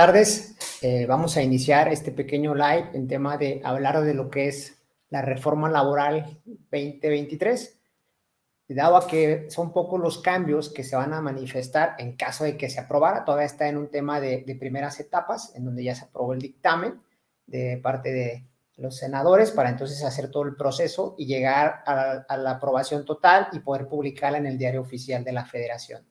tardes. Eh, vamos a iniciar este pequeño live en tema de hablar de lo que es la reforma laboral 2023. Dado a que son pocos los cambios que se van a manifestar en caso de que se aprobara, todavía está en un tema de, primeras etapas, en donde ya se aprobó el dictamen de parte de los senadores para entonces hacer todo el proceso y llegar a la aprobación total y poder publicarla en el diario oficial de la federación.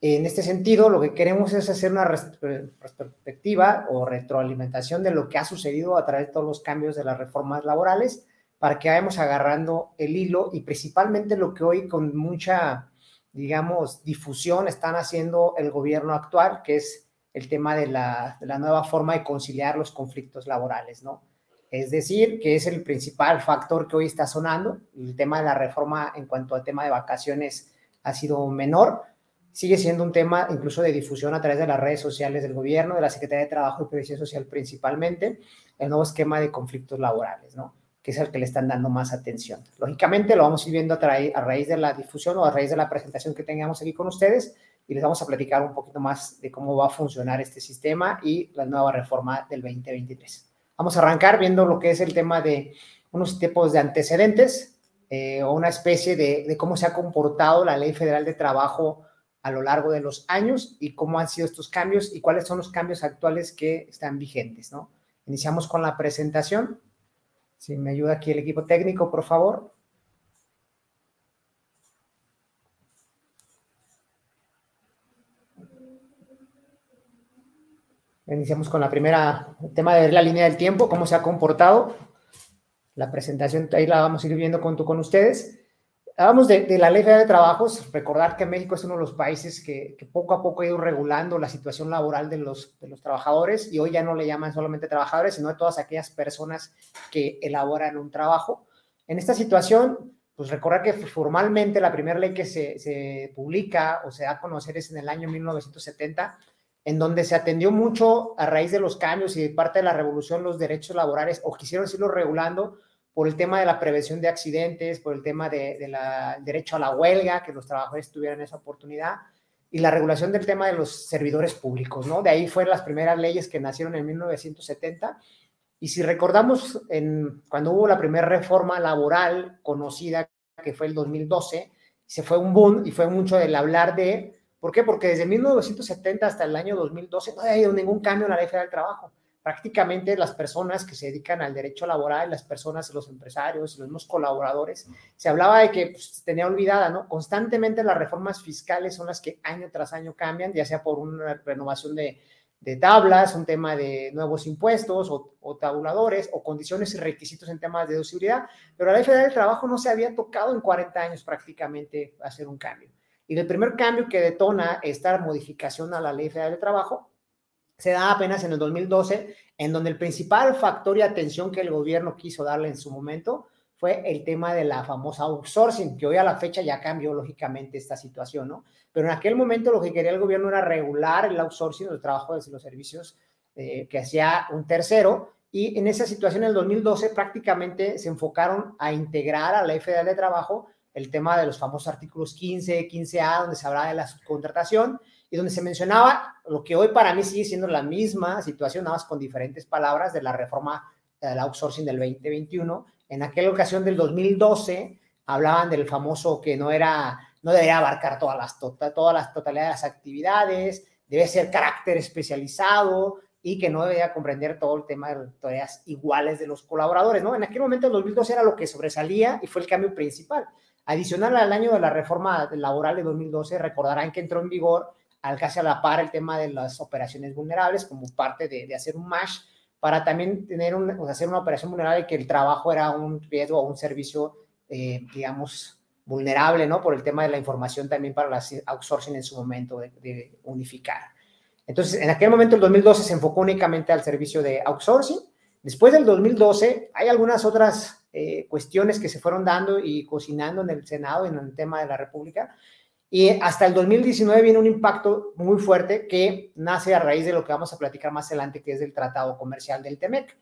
En este sentido, lo que queremos es hacer una perspectiva o retroalimentación de lo que ha sucedido a través de todos los cambios de las reformas laborales para que vayamos agarrando el hilo y principalmente lo que hoy con mucha, digamos, difusión están haciendo el gobierno actual, que es el tema de la, de la nueva forma de conciliar los conflictos laborales, ¿no? Es decir, que es el principal factor que hoy está sonando. El tema de la reforma en cuanto al tema de vacaciones ha sido menor, sigue siendo un tema incluso de difusión a través de las redes sociales del gobierno, de la Secretaría de Trabajo y Previsión Social principalmente, el nuevo esquema de conflictos laborales, ¿no? que es el que le están dando más atención. Lógicamente lo vamos a ir viendo a, a raíz de la difusión o a raíz de la presentación que tengamos aquí con ustedes y les vamos a platicar un poquito más de cómo va a funcionar este sistema y la nueva reforma del 2023. Vamos a arrancar viendo lo que es el tema de unos tipos de antecedentes eh, o una especie de, de cómo se ha comportado la Ley Federal de Trabajo a lo largo de los años y cómo han sido estos cambios y cuáles son los cambios actuales que están vigentes, ¿no? Iniciamos con la presentación. Si me ayuda aquí el equipo técnico, por favor. Iniciamos con la primera, el tema de la línea del tiempo, cómo se ha comportado. La presentación ahí la vamos a ir viendo con, con ustedes. Hablábamos de, la ley federal de trabajos, recordar que México es uno de los países que, poco a poco ha ido regulando la situación laboral de los, de los trabajadores y hoy ya no le llaman solamente trabajadores, sino de todas aquellas personas que elaboran un trabajo. En esta situación, pues recordar que formalmente la primera ley que se, se publica o se da a conocer es en el año 1970, en donde se atendió mucho a raíz de los cambios y de parte de la revolución los derechos laborales o quisieron irlo regulando por el tema de la prevención de accidentes, por el tema del de, derecho a la huelga, que los trabajadores tuvieran esa oportunidad, y la regulación del tema de los servidores públicos, ¿no? De ahí fueron las primeras leyes que nacieron en 1970. Y si recordamos, cuando hubo la primera reforma laboral conocida, que fue el 2012, se fue un boom y fue mucho del hablar de, ¿por qué? Porque desde 1970 hasta el año 2012 no ha habido ningún cambio en la ley federal del trabajo prácticamente las personas que se dedican al derecho laboral, las personas, los empresarios, los mismos colaboradores, se hablaba de que pues, tenía olvidada, ¿no? Constantemente las reformas fiscales son las que año tras año cambian, ya sea por una renovación de, de tablas, un tema de nuevos impuestos o, tabuladores o condiciones y requisitos en temas de deducibilidad, pero la ley federal del trabajo no se había tocado en 40 años prácticamente hacer un cambio. Y el primer cambio que detona esta modificación a la ley federal del trabajo se da apenas en el 2012, en donde el principal factor y atención que el gobierno quiso darle en su momento fue el tema de la famosa outsourcing, que hoy a la fecha ya cambió lógicamente esta situación, ¿no? Pero en aquel momento lo que quería el gobierno era regular el outsourcing, el trabajo de los servicios eh, que hacía un tercero, y en esa situación en el 2012 prácticamente se enfocaron a integrar a la federal de trabajo el tema de los famosos artículos 15, 15A, donde se hablaba de la subcontratación, y donde se mencionaba lo que hoy para mí sigue siendo la misma situación, nada más con diferentes palabras de la reforma del outsourcing del 2021. En aquella ocasión del 2012 hablaban del famoso que no era, no debería abarcar todas las, tota, todas las totalidad de las actividades, debe ser carácter especializado y que no debería comprender todo el tema de tareas iguales de los colaboradores, ¿no? En aquel momento, el 2012 era lo que sobresalía y fue el cambio principal. Adicional al año de la reforma laboral de 2012, recordarán que entró en vigor al casi a la par el tema de las operaciones vulnerables como parte de, hacer un MASH para también tener un, hacer una operación vulnerable que el trabajo era un riesgo o un servicio, eh, digamos, vulnerable, ¿no? Por el tema de la información también para las outsourcing en su momento de, unificar. Entonces, en aquel momento, el 2012, se enfocó únicamente al servicio de outsourcing. Después del 2012, hay algunas otras eh, cuestiones que se fueron dando y cocinando en el Senado, en el tema de la República, y hasta el 2019 viene un impacto muy fuerte que nace a raíz de lo que vamos a platicar más adelante, que es del Tratado Comercial del TEMEC.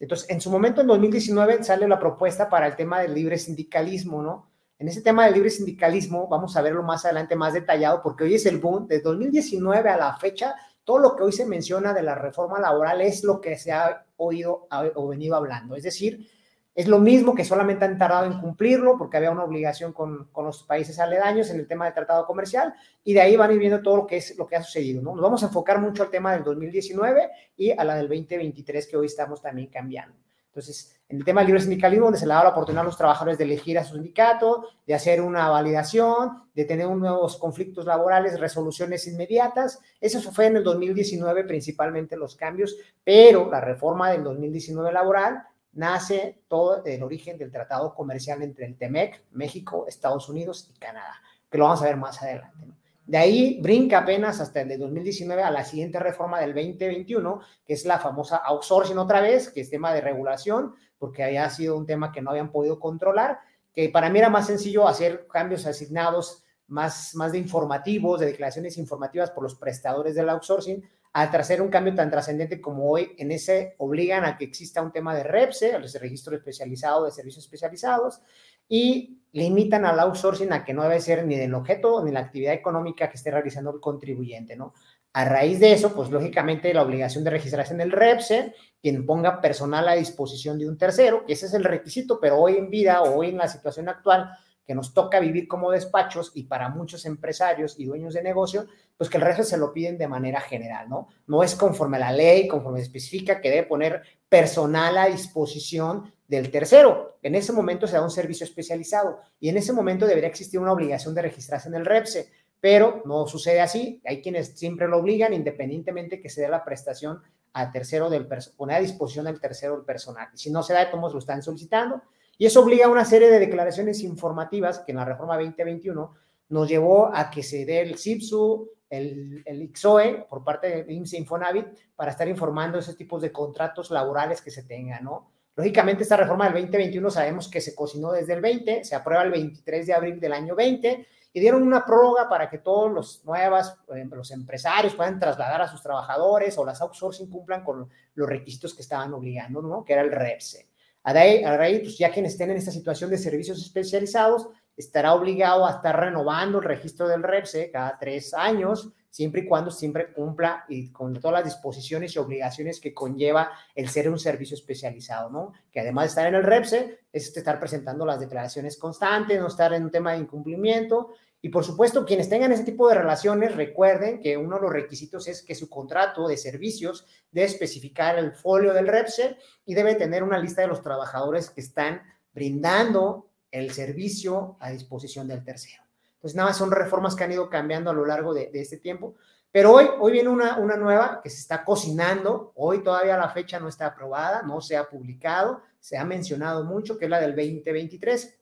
Entonces, en su momento, en 2019, sale la propuesta para el tema del libre sindicalismo, ¿no? En ese tema del libre sindicalismo vamos a verlo más adelante más detallado porque hoy es el boom. De 2019 a la fecha todo lo que hoy se menciona de la reforma laboral es lo que se ha oído o venido hablando. Es decir, es lo mismo que solamente han tardado en cumplirlo porque había una obligación con, con, los países aledaños en el tema del tratado comercial y de ahí van a viendo todo lo que, es, lo que ha sucedido. ¿no? Nos vamos a enfocar mucho al tema del 2019 y a la del 2023 que hoy estamos también cambiando. Entonces, en el tema del libre sindicalismo, donde se le da la oportunidad a los trabajadores de elegir a su sindicato, de hacer una validación, de tener nuevos conflictos laborales, resoluciones inmediatas. Eso fue en el 2019 principalmente los cambios, pero la reforma del 2019 laboral nace todo el origen del tratado comercial entre el TEMEC, México, Estados Unidos y Canadá, que lo vamos a ver más adelante. De ahí brinca apenas hasta el de 2019 a la siguiente reforma del 2021, que es la famosa outsourcing otra vez, que es tema de regulación, porque había sido un tema que no habían podido controlar, que para mí era más sencillo hacer cambios asignados más, más de informativos, de declaraciones informativas por los prestadores del outsourcing, al hacer un cambio tan trascendente como hoy, en ese obligan a que exista un tema de REPSE, el registro especializado de servicios especializados, y limitan al outsourcing a que no debe ser ni del objeto ni la actividad económica que esté realizando el contribuyente, ¿no? A raíz de eso, pues lógicamente la obligación de registrarse en el REPSE, quien ponga personal a disposición de un tercero, que ese es el requisito, pero hoy en vida o hoy en la situación actual, que nos toca vivir como despachos y para muchos empresarios y dueños de negocio, pues que el resto se lo piden de manera general, ¿no? No es conforme a la ley, conforme especifica que debe poner personal a disposición del tercero. En ese momento se da un servicio especializado y en ese momento debería existir una obligación de registrarse en el REPSE, pero no sucede así. Hay quienes siempre lo obligan independientemente que se dé la prestación al tercero del poner a disposición del tercero personal. Si no se da, cómo lo están solicitando y eso obliga a una serie de declaraciones informativas que en la reforma 2021 nos llevó a que se dé el CIPSU, el, el IXOE por parte de IMSS Infonavit para estar informando esos tipos de contratos laborales que se tengan, ¿no? Lógicamente, esta reforma del 2021 sabemos que se cocinó desde el 20, se aprueba el 23 de abril del año 20 y dieron una prórroga para que todos los nuevas, los empresarios puedan trasladar a sus trabajadores o las outsourcing cumplan con los requisitos que estaban obligando, ¿no? Que era el REPSE. A raíz, pues ya quien estén en esta situación de servicios especializados estará obligado a estar renovando el registro del REPSE cada tres años, siempre y cuando siempre cumpla y con todas las disposiciones y obligaciones que conlleva el ser un servicio especializado, ¿no? Que además de estar en el REPSE, es estar presentando las declaraciones constantes, no estar en un tema de incumplimiento y por supuesto, quienes tengan ese tipo de relaciones, recuerden que uno de los requisitos es que su contrato de servicios debe especificar el folio del REPSE y debe tener una lista de los trabajadores que están brindando el servicio a disposición del tercero. Entonces, nada son reformas que han ido cambiando a lo largo de, de este tiempo. Pero hoy, hoy viene una, una nueva que se está cocinando. Hoy todavía la fecha no está aprobada, no se ha publicado, se ha mencionado mucho, que es la del 2023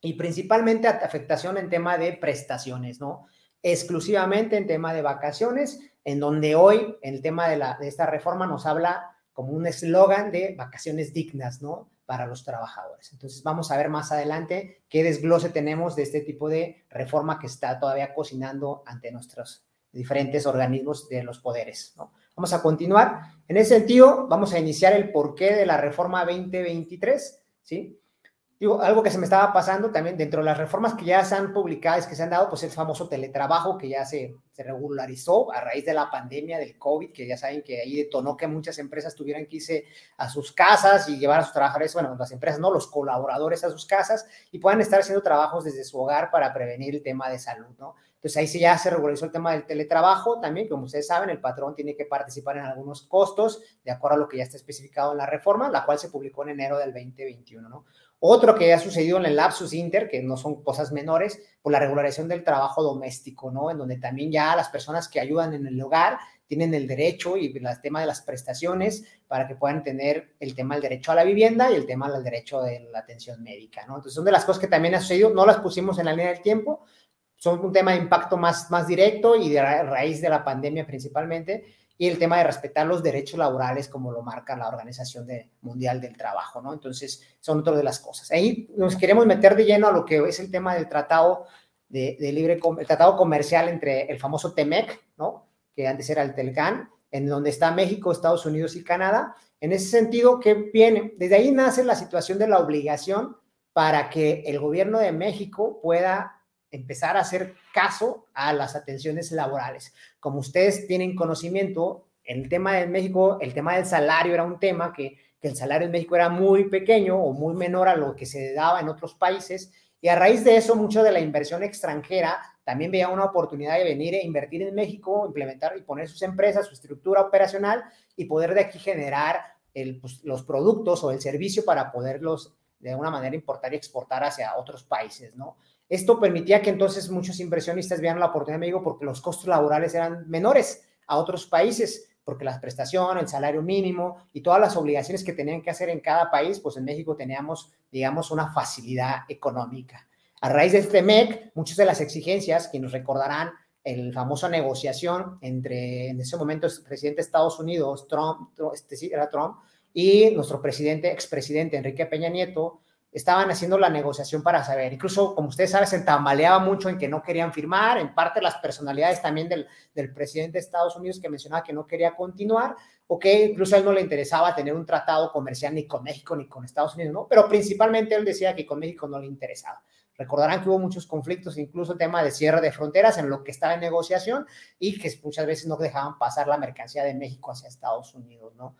y principalmente afectación en tema de prestaciones, ¿no? Exclusivamente en tema de vacaciones, en donde hoy el tema de, la, de esta reforma nos habla como un eslogan de vacaciones dignas, ¿no? Para los trabajadores. Entonces vamos a ver más adelante qué desglose tenemos de este tipo de reforma que está todavía cocinando ante nuestros diferentes organismos de los poderes, ¿no? Vamos a continuar. En ese sentido, vamos a iniciar el porqué de la reforma 2023, ¿sí? Digo, algo que se me estaba pasando también dentro de las reformas que ya se han publicado, que se han dado, pues el famoso teletrabajo que ya se, se, regularizó a raíz de la pandemia del COVID, que ya saben que ahí detonó que muchas empresas tuvieran que irse a sus casas y llevar a sus trabajadores, bueno, las empresas no, los colaboradores a sus casas y puedan estar haciendo trabajos desde su hogar para prevenir el tema de salud, ¿no? Entonces ahí sí ya se regularizó el tema del teletrabajo también, como ustedes saben, el patrón tiene que participar en algunos costos de acuerdo a lo que ya está especificado en la reforma, la cual se publicó en enero del 2021, ¿no? Otro que ha sucedido en el lapsus inter, que no son cosas menores, por la regularización del trabajo doméstico, ¿no? En donde también ya las personas que ayudan en el hogar tienen el derecho y el tema de las prestaciones para que puedan tener el tema del derecho a la vivienda y el tema del derecho de la atención médica, ¿no? Entonces son de las cosas que también ha sucedido, no las pusimos en la línea del tiempo, son un tema de impacto más, más directo y de raíz de la pandemia principalmente, y el tema de respetar los derechos laborales como lo marca la Organización de, Mundial del Trabajo, ¿no? Entonces, son otras de las cosas. Ahí nos queremos meter de lleno a lo que es el tema del tratado de, de libre, el tratado comercial entre el famoso TEMEC, ¿no? Que antes era el TELCAN, en donde está México, Estados Unidos y Canadá. En ese sentido, ¿qué viene? Desde ahí nace la situación de la obligación para que el gobierno de México pueda empezar a hacer caso a las atenciones laborales. Como ustedes tienen conocimiento, el tema de México, el tema del salario era un tema que, que el salario en México era muy pequeño o muy menor a lo que se daba en otros países. Y a raíz de eso, mucho de la inversión extranjera también veía una oportunidad de venir e invertir en México, implementar y poner sus empresas, su estructura operacional y poder de aquí generar pues, los productos o el servicio para poderlos de alguna manera importar y exportar hacia otros países, ¿no? Esto permitía que entonces muchos inversionistas vieran la oportunidad de México porque los costos laborales eran menores a otros países, porque las prestaciones, el salario mínimo y todas las obligaciones que tenían que hacer en cada país, pues en México teníamos, digamos, una facilidad económica. A raíz de este MEC, muchas de las exigencias que nos recordarán el famosa negociación entre, en ese momento, el presidente de Estados Unidos, Trump, este era Trump, y nuestro presidente, expresidente Enrique Peña Nieto, estaban haciendo la negociación para saber. Incluso, como ustedes saben, se tambaleaba mucho en que no querían firmar, en parte las personalidades también del, del presidente de Estados Unidos que mencionaba que no quería continuar, o que incluso a él no le interesaba tener un tratado comercial ni con México ni con Estados Unidos, ¿no? Pero principalmente él decía que con México no le interesaba. Recordarán que hubo muchos conflictos, incluso el tema de cierre de fronteras en lo que estaba en negociación y que muchas veces no dejaban pasar la mercancía de México hacia Estados Unidos, ¿no?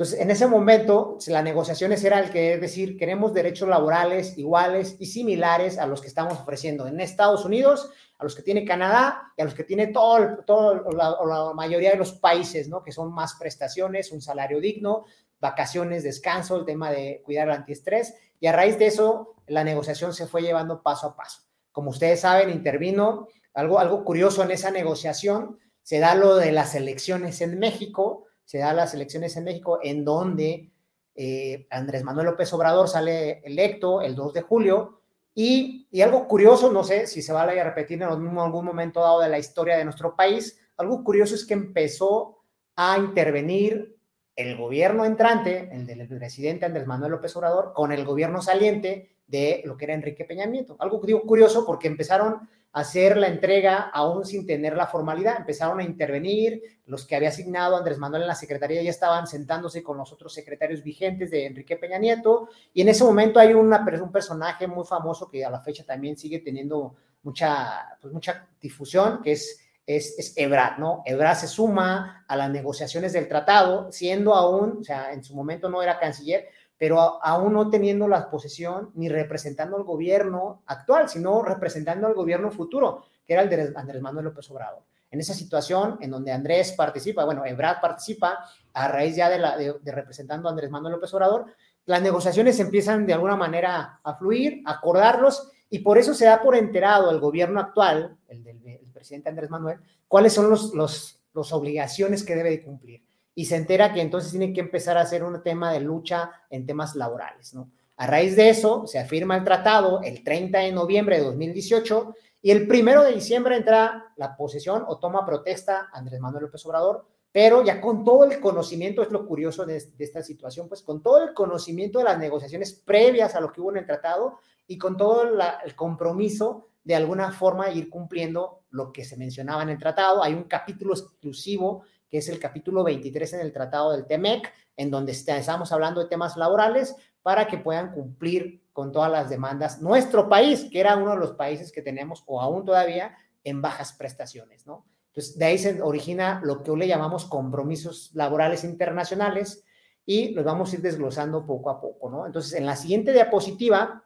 Entonces, en ese momento, las negociaciones era el que es decir, queremos derechos laborales iguales y similares a los que estamos ofreciendo en Estados Unidos, a los que tiene Canadá y a los que tiene todo, todo la, la, mayoría de los países, ¿no? Que son más prestaciones, un salario digno, vacaciones, descanso, el tema de cuidar el antiestrés. Y a raíz de eso, la negociación se fue llevando paso a paso. Como ustedes saben, intervino algo, algo curioso en esa negociación. Se da lo de las elecciones en México, se da las elecciones en México, en donde eh, Andrés Manuel López Obrador sale electo el 2 de julio. Y, y algo curioso, no sé si se va a repetir en algún momento dado de la historia de nuestro país, algo curioso es que empezó a intervenir el gobierno entrante, el del presidente Andrés Manuel López Obrador, con el gobierno saliente de lo que era Enrique Peña Nieto. Algo digo, curioso porque empezaron hacer la entrega aún sin tener la formalidad. Empezaron a intervenir, los que había asignado Andrés Manuel en la Secretaría ya estaban sentándose con los otros secretarios vigentes de Enrique Peña Nieto, y en ese momento hay una, un personaje muy famoso que a la fecha también sigue teniendo mucha, pues mucha difusión, que es, es, es ¿no? Ebrard se suma a las negociaciones del tratado, siendo aún, o sea, en su momento no era canciller, pero aún no teniendo la posesión ni representando al gobierno actual, sino representando al gobierno futuro, que era el de Andrés Manuel López Obrador. En esa situación en donde Andrés participa, bueno, Ebrard participa a raíz ya de, representando a Andrés Manuel López Obrador, las negociaciones empiezan de alguna manera a fluir, a acordarlos, y por eso se da por enterado el gobierno actual, el del el presidente Andrés Manuel, cuáles son los, los, los obligaciones que debe de cumplir y se entera que entonces tiene que empezar a hacer un tema de lucha en temas laborales, ¿no? A raíz de eso, se afirma el tratado el 30 de noviembre de 2018 y el primero de diciembre entra la posesión o toma protesta Andrés Manuel López Obrador, pero ya con todo el conocimiento, es lo curioso de, de esta situación, pues con todo el conocimiento de las negociaciones previas a lo que hubo en el tratado y con todo el compromiso de alguna forma ir cumpliendo lo que se mencionaba en el tratado. Hay un capítulo exclusivo que es el capítulo 23 en el Tratado del TEMEC, en donde estamos hablando de temas laborales para que puedan cumplir con todas las demandas. Nuestro país, que era uno de los países que tenemos, o aún todavía, en bajas prestaciones, ¿no? Entonces, de ahí se origina lo que hoy le llamamos compromisos laborales internacionales y los vamos a ir desglosando poco a poco, ¿no? Entonces, en la siguiente diapositiva,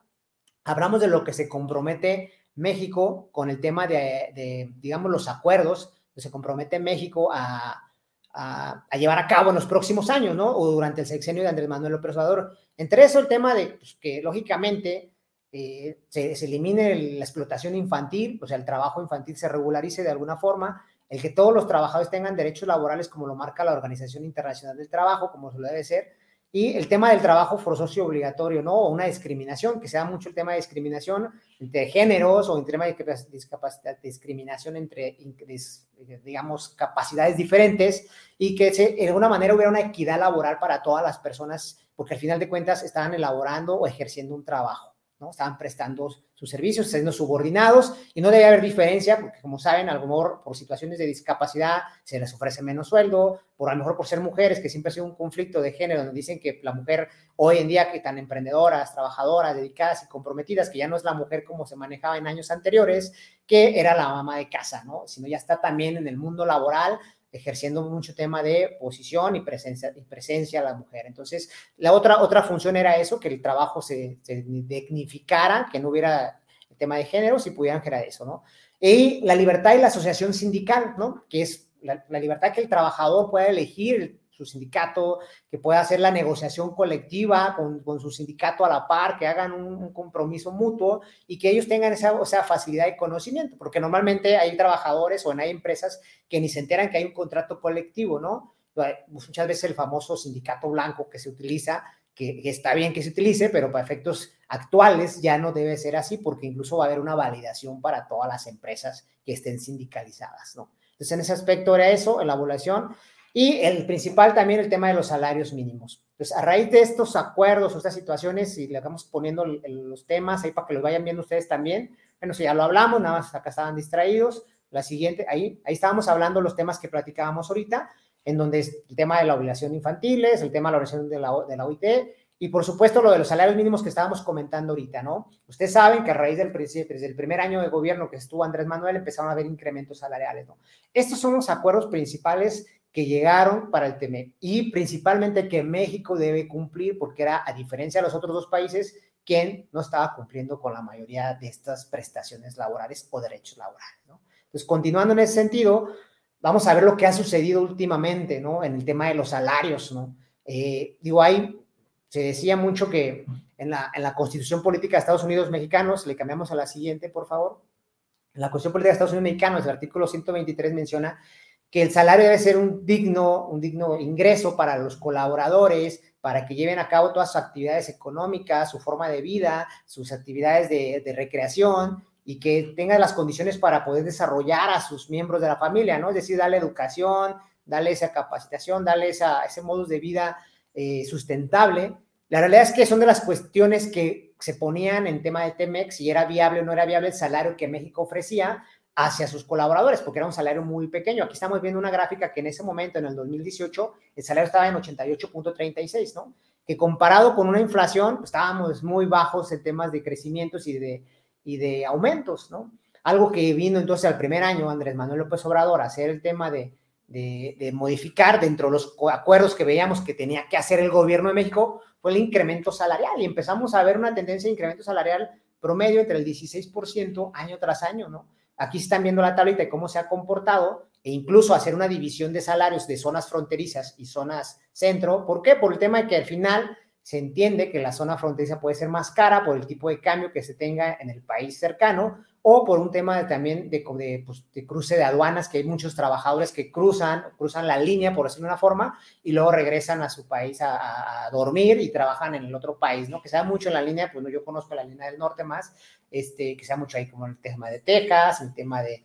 hablamos de lo que se compromete México con el tema de, de digamos, los acuerdos, que se compromete México a, a, llevar a cabo en los próximos años, ¿no? O durante el sexenio de Andrés Manuel López Obrador. Entre eso el tema de pues, que, lógicamente, eh, se, elimine el, la explotación infantil, o sea, el trabajo infantil se regularice de alguna forma, el que todos los trabajadores tengan derechos laborales como lo marca la Organización Internacional del Trabajo, como se debe ser, y el tema del trabajo forzoso y obligatorio, ¿no? O una discriminación, que se da mucho el tema de discriminación entre géneros o en tema de discapacidad, discriminación entre, digamos, capacidades diferentes y que se, de alguna manera hubiera una equidad laboral para todas las personas, porque al final de cuentas estaban elaborando o ejerciendo un trabajo. ¿No? Estaban prestando sus servicios, siendo subordinados y no debe haber diferencia porque, como saben, a lo mejor por situaciones de discapacidad se les ofrece menos sueldo, por a lo mejor por ser mujeres, que siempre ha sido un conflicto de género, donde dicen que la mujer hoy en día que tan emprendedoras, trabajadoras, dedicadas y comprometidas, que ya no es la mujer como se manejaba en años anteriores, que era la mamá de casa, ¿no? Sino ya está también en el mundo laboral ejerciendo mucho tema de posición y presencia, y presencia a la mujer. Entonces, la otra, otra función era eso, que el trabajo se, dignificara, que no hubiera tema de género, si pudieran generar eso, ¿no? Y la libertad y la asociación sindical, ¿no? Que es la, la libertad que el trabajador pueda elegir su sindicato, que pueda hacer la negociación colectiva con, con su sindicato a la par, que hagan un, compromiso mutuo y que ellos tengan esa, o sea, facilidad de conocimiento, porque normalmente hay trabajadores o hay empresas que ni se enteran que hay un contrato colectivo, ¿no? Muchas veces el famoso sindicato blanco que se utiliza, que, que está bien que se utilice, pero para efectos actuales ya no debe ser así, porque incluso va a haber una validación para todas las empresas que estén sindicalizadas, ¿no? Entonces, en ese aspecto era eso, en la evaluación. Y el principal también el tema de los salarios mínimos. Entonces, a raíz de estos acuerdos o estas situaciones, y le vamos poniendo los temas ahí para que los vayan viendo ustedes también, bueno, si ya lo hablamos, nada más acá estaban distraídos. La siguiente, ahí, ahí estábamos hablando los temas que platicábamos ahorita, en donde es el tema de la obligación infantil, es el tema de la obligación de la, de la OIT, y por supuesto lo de los salarios mínimos que estábamos comentando ahorita, ¿no? Ustedes saben que a raíz del desde el primer año de gobierno que estuvo Andrés Manuel empezaron a haber incrementos salariales, ¿no? Estos son los acuerdos principales que llegaron para el TEMEC y principalmente que México debe cumplir porque era, a diferencia de los otros dos países, quien no estaba cumpliendo con la mayoría de estas prestaciones laborales o derechos laborales. ¿no? Entonces, continuando en ese sentido, vamos a ver lo que ha sucedido últimamente ¿no? en el tema de los salarios. ¿no? Eh, digo, ahí se decía mucho que en la, en la Constitución Política de Estados Unidos Mexicanos, le cambiamos a la siguiente, por favor. La Constitución Política de Estados Unidos Mexicanos, el artículo 123 menciona que el salario debe ser un digno, un digno ingreso para los colaboradores, para que lleven a cabo todas sus actividades económicas, su forma de vida, sus actividades de, recreación y que tengan las condiciones para poder desarrollar a sus miembros de la familia, ¿no? Es decir, darle educación, darle esa capacitación, darle esa, ese modo de vida eh, sustentable. La realidad es que son de las cuestiones que se ponían en tema de Temex, si era viable o no era viable el salario que México ofrecía, hacia sus colaboradores, porque era un salario muy pequeño. Aquí estamos viendo una gráfica que en ese momento, en el 2018, el salario estaba en 88.36, ¿no? Que comparado con una inflación, pues, estábamos muy bajos en temas de crecimientos y de, y de aumentos, ¿no? Algo que vino entonces al primer año Andrés Manuel López Obrador a hacer el tema de, de, de modificar dentro de los acuerdos que veíamos que tenía que hacer el gobierno de México fue el incremento salarial y empezamos a ver una tendencia de incremento salarial promedio entre el 16% año tras año, ¿no? Aquí están viendo la tablita de cómo se ha comportado e incluso hacer una división de salarios de zonas fronterizas y zonas centro. ¿Por qué? Por el tema de que al final se entiende que la zona fronteriza puede ser más cara por el tipo de cambio que se tenga en el país cercano o por un tema de, también de, pues, de, cruce de aduanas, que hay muchos trabajadores que cruzan, cruzan la línea, por decirlo de una forma, y luego regresan a su país a, dormir y trabajan en el otro país, ¿no? Que sea mucho en la línea, pues no, yo conozco la línea del norte más, este, que sea mucho ahí como el tema de Texas, el tema de,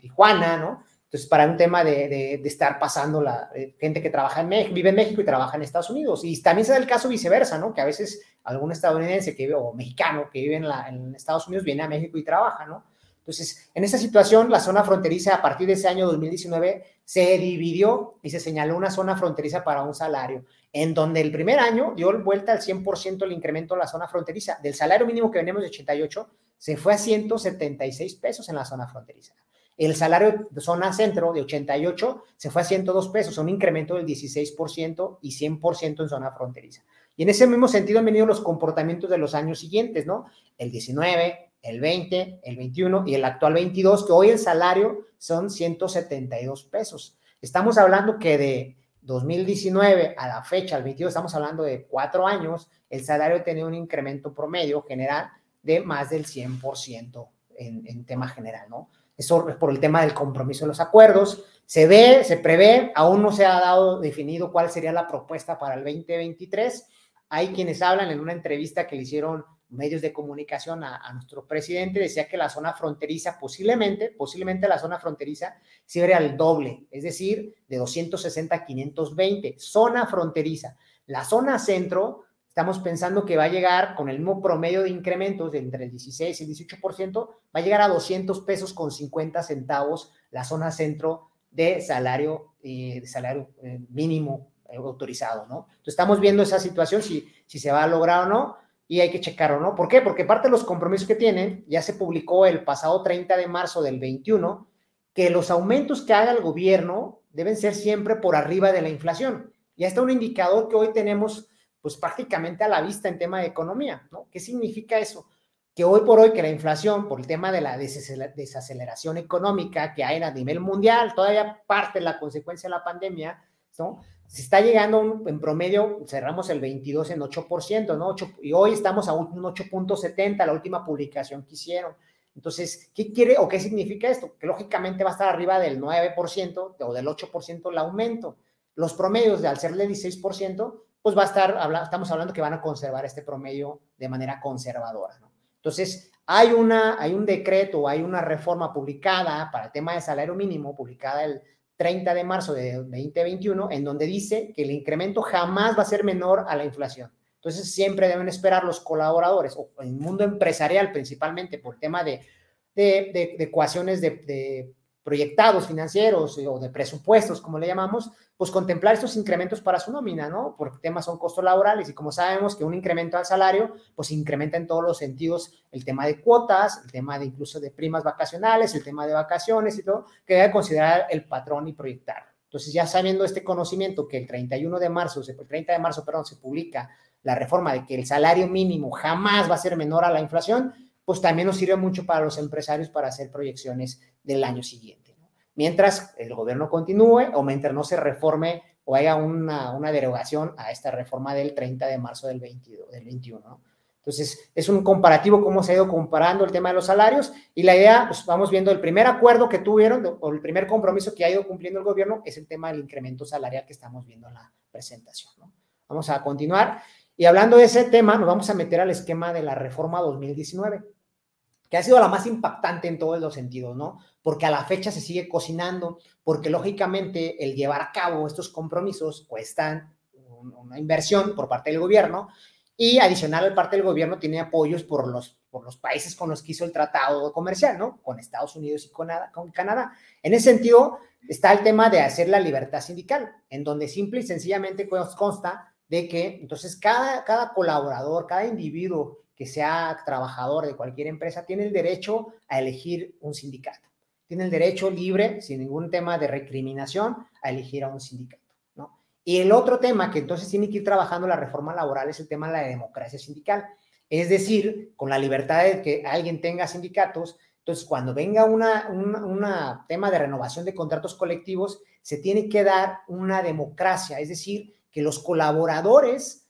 Tijuana, ¿no? Entonces, para un tema de, estar pasando la eh, gente que trabaja en México, vive en México y trabaja en Estados Unidos. Y también se da el caso viceversa, ¿no? Que a veces algún estadounidense que vive, o mexicano que vive en, Estados Unidos viene a México y trabaja, ¿no? Entonces, en esa situación, la zona fronteriza a partir de ese año 2019 se dividió y se señaló una zona fronteriza para un salario, en donde el primer año dio vuelta al 100% el incremento de la zona fronteriza. Del salario mínimo que venimos de 88, se fue a 176 pesos en la zona fronteriza. El salario de zona centro de 88 se fue a 102 pesos, un incremento del 16% y 100% en zona fronteriza. Y en ese mismo sentido han venido los comportamientos de los años siguientes, ¿no? El 19, el 20, el 21 y el actual 22, que hoy el salario son 172 pesos. Estamos hablando que de 2019 a la fecha, al 22, estamos hablando de cuatro años, el salario tenido un incremento promedio general de más del 100% en, en tema general, ¿no? Eso es por el tema del compromiso de los acuerdos. Se ve, se prevé, aún no se ha dado definido cuál sería la propuesta para el 2023. Hay quienes hablan en una entrevista que le hicieron medios de comunicación a, a, nuestro presidente, decía que la zona fronteriza posiblemente, posiblemente la zona fronteriza sería el doble, es decir, de 260 a 520, zona fronteriza. La zona centro estamos pensando que va a llegar con el mismo promedio de incrementos de entre el 16 y el 18%, va a llegar a 200 pesos con 50 centavos la zona centro de salario, eh, de salario eh, mínimo eh, autorizado, ¿no? Entonces estamos viendo esa situación, si, si se va a lograr o no, y hay que checarlo, ¿no? ¿Por qué? Porque parte de los compromisos que tienen, ya se publicó el pasado 30 de marzo del 21, que los aumentos que haga el gobierno deben ser siempre por arriba de la inflación. Ya está un indicador que hoy tenemos pues prácticamente a la vista en tema de economía, ¿no? ¿Qué significa eso? Que hoy por hoy que la inflación, por el tema de la desaceleración económica que hay a nivel mundial, todavía parte de la consecuencia de la pandemia, ¿no? Se está llegando en promedio, cerramos el 22 en 8%, ¿no? y hoy estamos a un 8.70, la última publicación que hicieron. Entonces, ¿qué quiere o qué significa esto? Que lógicamente va a estar arriba del 9% o del 8% el aumento. Los promedios, de, al ser del 16%, pues va a estar, estamos hablando que van a conservar este promedio de manera conservadora. ¿no? Entonces, hay, una, hay un decreto, hay una reforma publicada para el tema de salario mínimo, publicada el 30 de marzo de 2021, en donde dice que el incremento jamás va a ser menor a la inflación. Entonces, siempre deben esperar los colaboradores, o el mundo empresarial principalmente, por tema de, de, de, ecuaciones de, proyectados financieros o de presupuestos, como le llamamos, pues contemplar estos incrementos para su nómina, ¿no? Porque temas son costos laborales y como sabemos que un incremento al salario, pues incrementa en todos los sentidos el tema de cuotas, el tema de incluso de primas vacacionales, el tema de vacaciones y todo, que debe considerar el patrón y proyectar. Entonces, ya sabiendo este conocimiento que el 31 de marzo, el 30 de marzo, perdón, se publica la reforma de que el salario mínimo jamás va a ser menor a la inflación, pues también nos sirve mucho para los empresarios para hacer proyecciones del año siguiente. Mientras el gobierno continúe o mientras no se reforme o haya una, una derogación a esta reforma del 30 de marzo del, 22, del 21. Entonces, es un comparativo cómo se ha ido comparando el tema de los salarios y la idea, pues vamos viendo el primer acuerdo que tuvieron o el primer compromiso que ha ido cumpliendo el gobierno es el tema del incremento salarial que estamos viendo en la presentación. Vamos a continuar. Y hablando de ese tema, nos vamos a meter al esquema de la reforma 2019, que ha sido la más impactante en todos los sentidos, ¿no? Porque a la fecha se sigue cocinando, porque lógicamente el llevar a cabo estos compromisos cuestan una inversión por parte del gobierno y adicional al parte del gobierno tiene apoyos por los, por los países con los que hizo el tratado comercial, ¿no? Con Estados Unidos y con, con Canadá. En ese sentido está el tema de hacer la libertad sindical, en donde simple y sencillamente consta de que entonces cada, cada colaborador, cada individuo que sea trabajador de cualquier empresa tiene el derecho a elegir un sindicato. Tiene el derecho libre, sin ningún tema de recriminación, a elegir a un sindicato. ¿no? Y el otro tema que entonces tiene que ir trabajando la reforma laboral es el tema de la democracia sindical. Es decir, con la libertad de que alguien tenga sindicatos, entonces cuando venga un una tema de renovación de contratos colectivos, se tiene que dar una democracia, es decir, que los colaboradores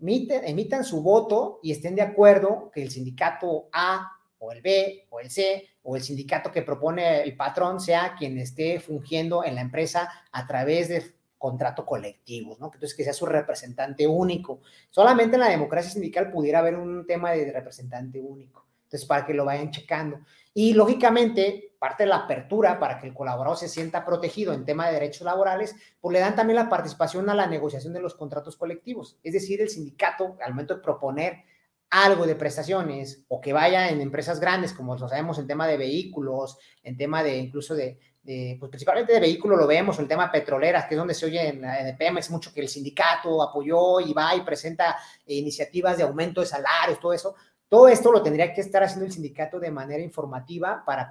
emitan su voto y estén de acuerdo que el sindicato A o el B o el C o el sindicato que propone el patrón sea quien esté fungiendo en la empresa a través de contrato colectivo, ¿no? Entonces que sea su representante único. Solamente en la democracia sindical pudiera haber un tema de representante único. Entonces, para que lo vayan checando. Y lógicamente, parte de la apertura para que el colaborador se sienta protegido en tema de derechos laborales, pues le dan también la participación a la negociación de los contratos colectivos. Es decir, el sindicato, al momento de proponer algo de prestaciones o que vaya en empresas grandes, como lo sabemos en tema de vehículos, en tema de incluso de, pues principalmente de vehículos lo vemos, el tema petroleras, que es donde se oye en, en Pemex mucho que el sindicato apoyó y va y presenta iniciativas de aumento de salarios, todo eso, todo esto lo tendría que estar haciendo el sindicato de manera informativa para,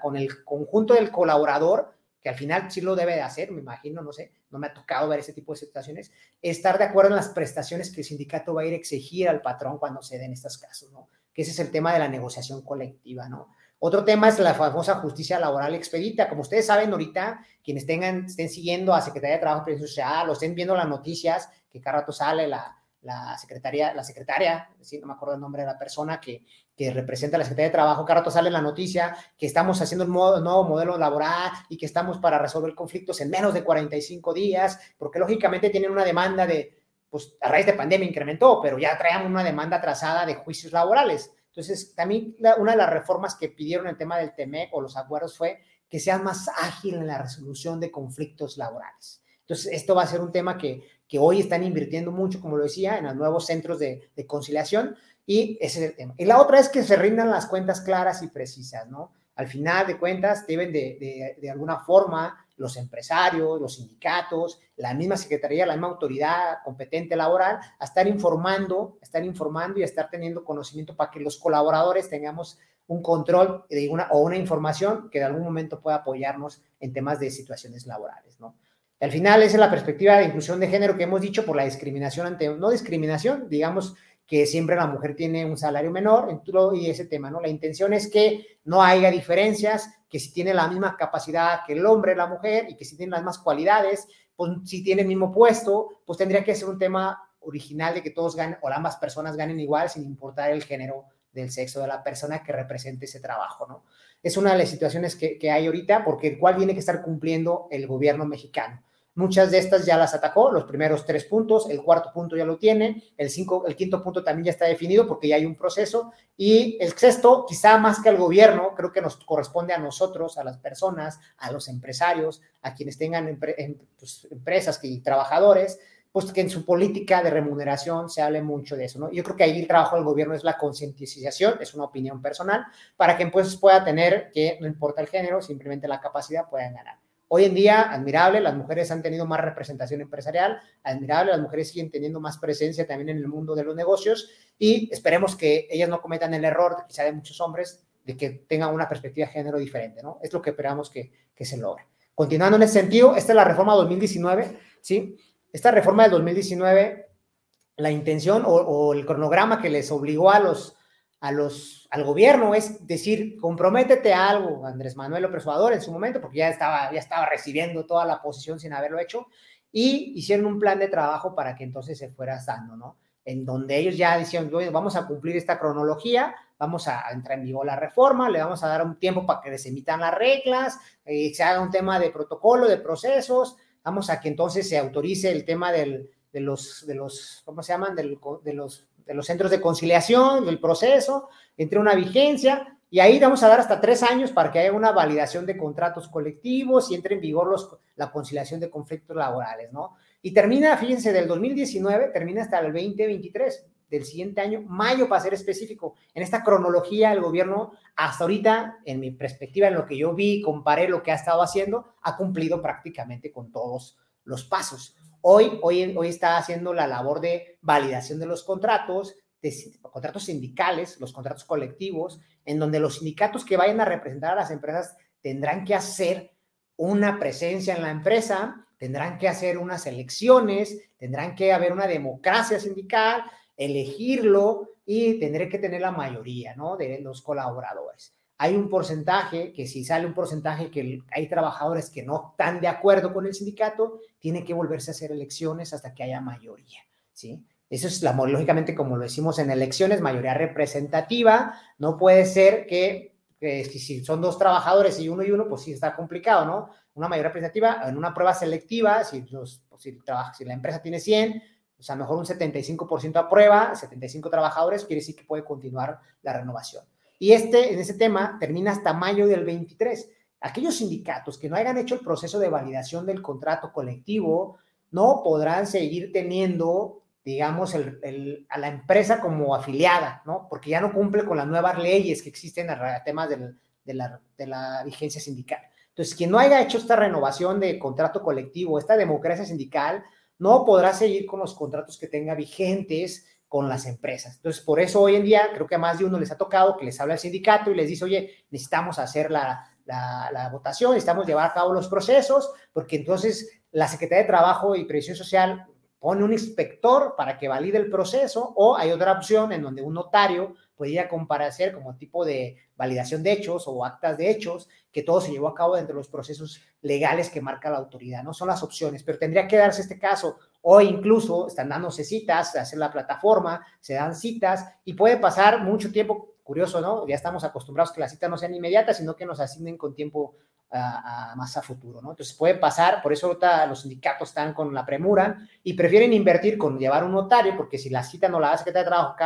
con el conjunto del colaborador, que al final sí lo debe de hacer, me imagino, no sé, no me ha tocado ver ese tipo de situaciones, estar de acuerdo en las prestaciones que el sindicato va a ir a exigir al patrón cuando se den estos casos, ¿no? Que ese es el tema de la negociación colectiva, ¿no? Otro tema es la famosa justicia laboral expedita. Como ustedes saben, ahorita, quienes tengan, estén siguiendo a Secretaría de Trabajo y Previsión Social o estén viendo las noticias, que cada rato sale la, la secretaria, la secretaria, no me acuerdo el nombre de la persona que, que representa a la Secretaría de Trabajo, cada rato sale la noticia que estamos haciendo un nuevo modelo laboral y que estamos para resolver conflictos en menos de 45 días, porque lógicamente tienen una demanda de, pues a raíz de pandemia incrementó, pero ya traíamos una demanda atrasada de juicios laborales. Entonces, también una de las reformas que pidieron el tema del TEMEC o los acuerdos fue que sea más ágil en la resolución de conflictos laborales. Entonces, esto va a ser un tema que, que hoy están invirtiendo mucho, como lo decía, en los nuevos centros de, conciliación y ese es el tema. Y la otra es que se rindan las cuentas claras y precisas, ¿no? Al final de cuentas, deben de, de, de alguna forma los empresarios, los sindicatos, la misma secretaría, la misma autoridad competente laboral, a estar informando, a estar informando y a estar teniendo conocimiento para que los colaboradores tengamos un control de una, o una información que de algún momento pueda apoyarnos en temas de situaciones laborales, ¿no? Al final, esa es la perspectiva de inclusión de género que hemos dicho por la discriminación ante, no discriminación, digamos que siempre la mujer tiene un salario menor y ese tema, ¿no? La intención es que no haya diferencias, que si tiene la misma capacidad que el hombre, la mujer, y que si tiene las mismas cualidades, pues si tiene el mismo puesto, pues tendría que ser un tema original de que todos ganen o ambas personas ganen igual sin importar el género del sexo de la persona que represente ese trabajo, ¿no? Es una de las situaciones que, que hay ahorita porque el cual tiene que estar cumpliendo el gobierno mexicano. Muchas de estas ya las atacó, los primeros tres puntos, el cuarto punto ya lo tiene, el, cinco, el quinto punto también ya está definido porque ya hay un proceso y el sexto, quizá más que al gobierno, creo que nos corresponde a nosotros, a las personas, a los empresarios, a quienes tengan en, pues, empresas y trabajadores, pues que en su política de remuneración se hable mucho de eso, ¿no? Yo creo que ahí el trabajo del gobierno es la concientización, es una opinión personal, para que pues pueda tener que, no importa el género, simplemente la capacidad puedan ganar. Hoy en día, admirable, las mujeres han tenido más representación empresarial, admirable, las mujeres siguen teniendo más presencia también en el mundo de los negocios y esperemos que ellas no cometan el error, quizá de muchos hombres, de que tengan una perspectiva de género diferente, ¿no? Es lo que esperamos que, que se logre. Continuando en ese sentido, esta es la reforma 2019, ¿sí? Esta reforma del 2019, la intención o, o el cronograma que les obligó a los, a los, al gobierno es decir, comprométete a algo, Andrés Manuel López en su momento, porque ya estaba, ya estaba recibiendo toda la posición sin haberlo hecho, y hicieron un plan de trabajo para que entonces se fuera dando, ¿no? En donde ellos ya decían, vamos a cumplir esta cronología, vamos a entrar en vigor la reforma, le vamos a dar un tiempo para que se emitan las reglas, eh, se haga un tema de protocolo, de procesos, vamos a que entonces se autorice el tema del, de los, de los, ¿cómo se llaman? Del, de los de los centros de conciliación, del proceso, entre una vigencia, y ahí vamos a dar hasta tres años para que haya una validación de contratos colectivos y entre en vigor los, la conciliación de conflictos laborales, ¿no? Y termina, fíjense, del 2019, termina hasta el 2023 del siguiente año, mayo para ser específico. En esta cronología, el gobierno, hasta ahorita, en mi perspectiva, en lo que yo vi, comparé lo que ha estado haciendo, ha cumplido prácticamente con todos los pasos. Hoy, hoy, está haciendo la labor de validación de los contratos, de contratos sindicales, los contratos colectivos, en donde los sindicatos que vayan a representar a las empresas tendrán que hacer una presencia en la empresa, tendrán que hacer unas elecciones, tendrán que haber una democracia sindical, elegirlo y tendré que tener la mayoría, ¿no? De los colaboradores hay un porcentaje que si sale un porcentaje que hay trabajadores que no están de acuerdo con el sindicato, tiene que volverse a hacer elecciones hasta que haya mayoría, ¿sí? Eso es la, lógicamente, como lo decimos en elecciones, mayoría representativa. No puede ser que, que, si son dos trabajadores y uno y uno, pues sí está complicado, ¿no? Una mayoría representativa, en una prueba selectiva, si, los, si, trabaja, si la empresa tiene 100, o sea, mejor un 75% aprueba, 75 trabajadores, quiere decir que puede continuar la renovación. Y este, en ese tema termina hasta mayo del 23. Aquellos sindicatos que no hayan hecho el proceso de validación del contrato colectivo no podrán seguir teniendo, digamos, el, a la empresa como afiliada, ¿no? Porque ya no cumple con las nuevas leyes que existen a temas del, de, la, de la vigencia sindical. Entonces, quien no haya hecho esta renovación de contrato colectivo, esta democracia sindical, no podrá seguir con los contratos que tenga vigentes con las empresas. Entonces, por eso hoy en día creo que a más de uno les ha tocado que les habla el sindicato y les dice, oye, necesitamos hacer la, la, la votación, necesitamos llevar a cabo los procesos, porque entonces la Secretaría de Trabajo y Previsión Social pone un inspector para que valide el proceso o hay otra opción en donde un notario podría comparecer como tipo de validación de hechos o actas de hechos, que todo se llevó a cabo dentro de los procesos legales que marca la autoridad, ¿no? Son las opciones, pero tendría que darse este caso o incluso están dándose citas, se hace la plataforma, se dan citas y puede pasar mucho tiempo, curioso, ¿no? Ya estamos acostumbrados que las citas no sean inmediatas, sino que nos asignen con tiempo uh, más a futuro, ¿no? Entonces puede pasar, por eso los sindicatos están con la premura y prefieren invertir con llevar un notario, porque si la cita no la hace que te trabajo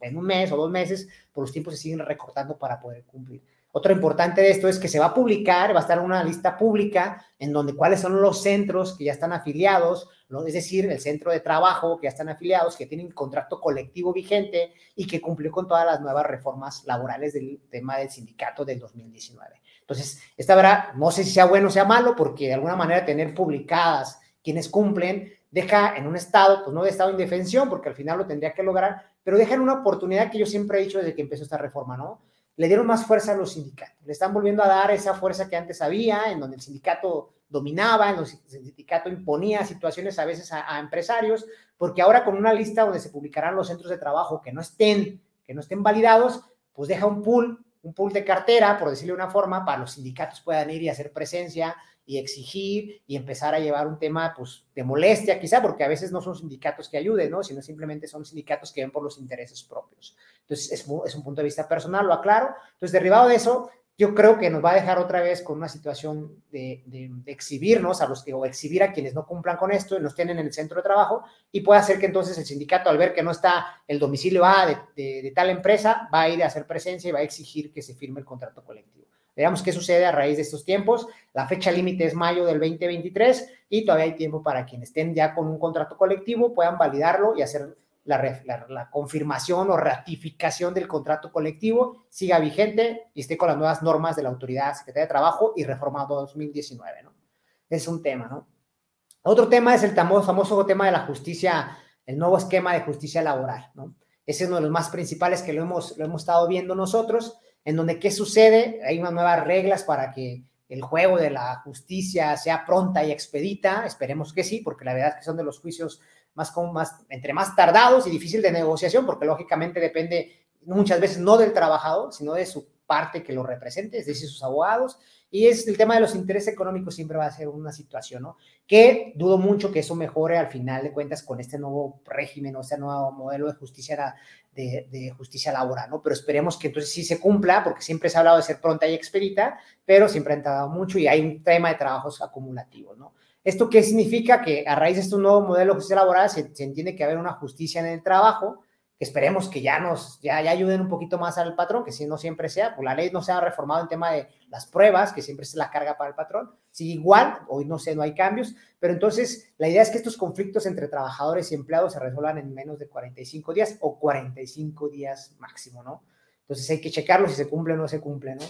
en un mes o dos meses, por pues los tiempos se siguen recortando para poder cumplir. Otro importante de esto es que se va a publicar, va a estar una lista pública en donde cuáles son los centros que ya están afiliados, es decir, el centro de trabajo que ya están afiliados, que tienen contrato colectivo vigente y que cumplió con todas las nuevas reformas laborales del tema del sindicato del 2019. Entonces, esta verdad, no sé si sea bueno o sea malo, porque de alguna manera tener publicadas quienes cumplen deja en un estado, pues no de estado de indefensión, porque al final lo tendría que lograr, pero deja en una oportunidad que yo siempre he dicho desde que empezó esta reforma, ¿no? Le dieron más fuerza a los sindicatos. Le están volviendo a dar esa fuerza que antes había, en donde el sindicato dominaba, en donde el sindicato imponía situaciones a veces a, empresarios, porque ahora con una lista donde se publicarán los centros de trabajo que no estén, que no estén validados, pues deja un pool, un pool de cartera, por decirlo de una forma, para los sindicatos puedan ir y hacer presencia y exigir y empezar a llevar un tema pues, de molestia, quizá, porque a veces no son sindicatos que ayuden, ¿no? sino simplemente son sindicatos que ven por los intereses propios. Entonces, es, un punto de vista personal, lo aclaro. Entonces, derivado de eso, yo creo que nos va a dejar otra vez con una situación de, de, exhibirnos a los que, o exhibir a quienes no cumplan con esto y nos tienen en el centro de trabajo, y puede hacer que entonces el sindicato, al ver que no está el domicilio A de, de tal empresa, va a ir a hacer presencia y va a exigir que se firme el contrato colectivo. Veamos qué sucede a raíz de estos tiempos. La fecha límite es mayo del 2023 y todavía hay tiempo para quienes estén ya con un contrato colectivo puedan validarlo y hacer la, confirmación o ratificación del contrato colectivo, siga vigente y esté con las nuevas normas de la Autoridad Secretaria de Trabajo y reforma 2019, ¿no? Es un tema, ¿no? Otro tema es el famoso tema de la justicia, el nuevo esquema de justicia laboral, ¿no? Ese es uno de los más principales que lo hemos, lo hemos estado viendo nosotros en donde qué sucede, hay unas nuevas reglas para que el juego de la justicia sea pronta y expedita, esperemos que sí, porque la verdad es que son de los juicios más, como más entre más tardados y difícil de negociación, porque lógicamente depende muchas veces no del trabajador, sino de su parte que lo represente, es decir, sus abogados, y es el tema de los intereses económicos siempre va a ser una situación, ¿no? Que dudo mucho que eso mejore al final de cuentas con este nuevo régimen o este nuevo modelo de justicia, de, de, justicia laboral, ¿no? Pero esperemos que entonces sí se cumpla, porque siempre se ha hablado de ser pronta y expedita, pero siempre han tardado mucho y hay un tema de trabajos acumulativos, ¿no? ¿Esto qué significa? Que a raíz de este nuevo modelo de justicia laboral se, se entiende que haber una justicia en el trabajo, que esperemos que ya nos, ya, ya, ayuden un poquito más al patrón, que si no siempre sea, pues la ley no se ha reformado en tema de las pruebas, que siempre es la carga para el patrón, sí igual, hoy no sé, no hay cambios, pero entonces la idea es que estos conflictos entre trabajadores y empleados se resuelvan en menos de 45 días o 45 días máximo, ¿no? Entonces hay que checarlo si se cumple o no se cumple, ¿no?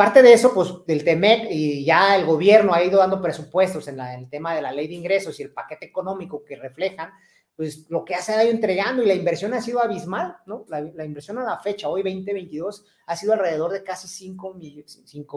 Parte de eso, pues del TEMEC y ya el gobierno ha ido dando presupuestos en, la, el tema de la ley de ingresos y el paquete económico que reflejan, pues lo que ha ido entregando y la inversión ha sido abismal, ¿no? La, inversión a la fecha, hoy 2022, ha sido alrededor de casi 5 mil,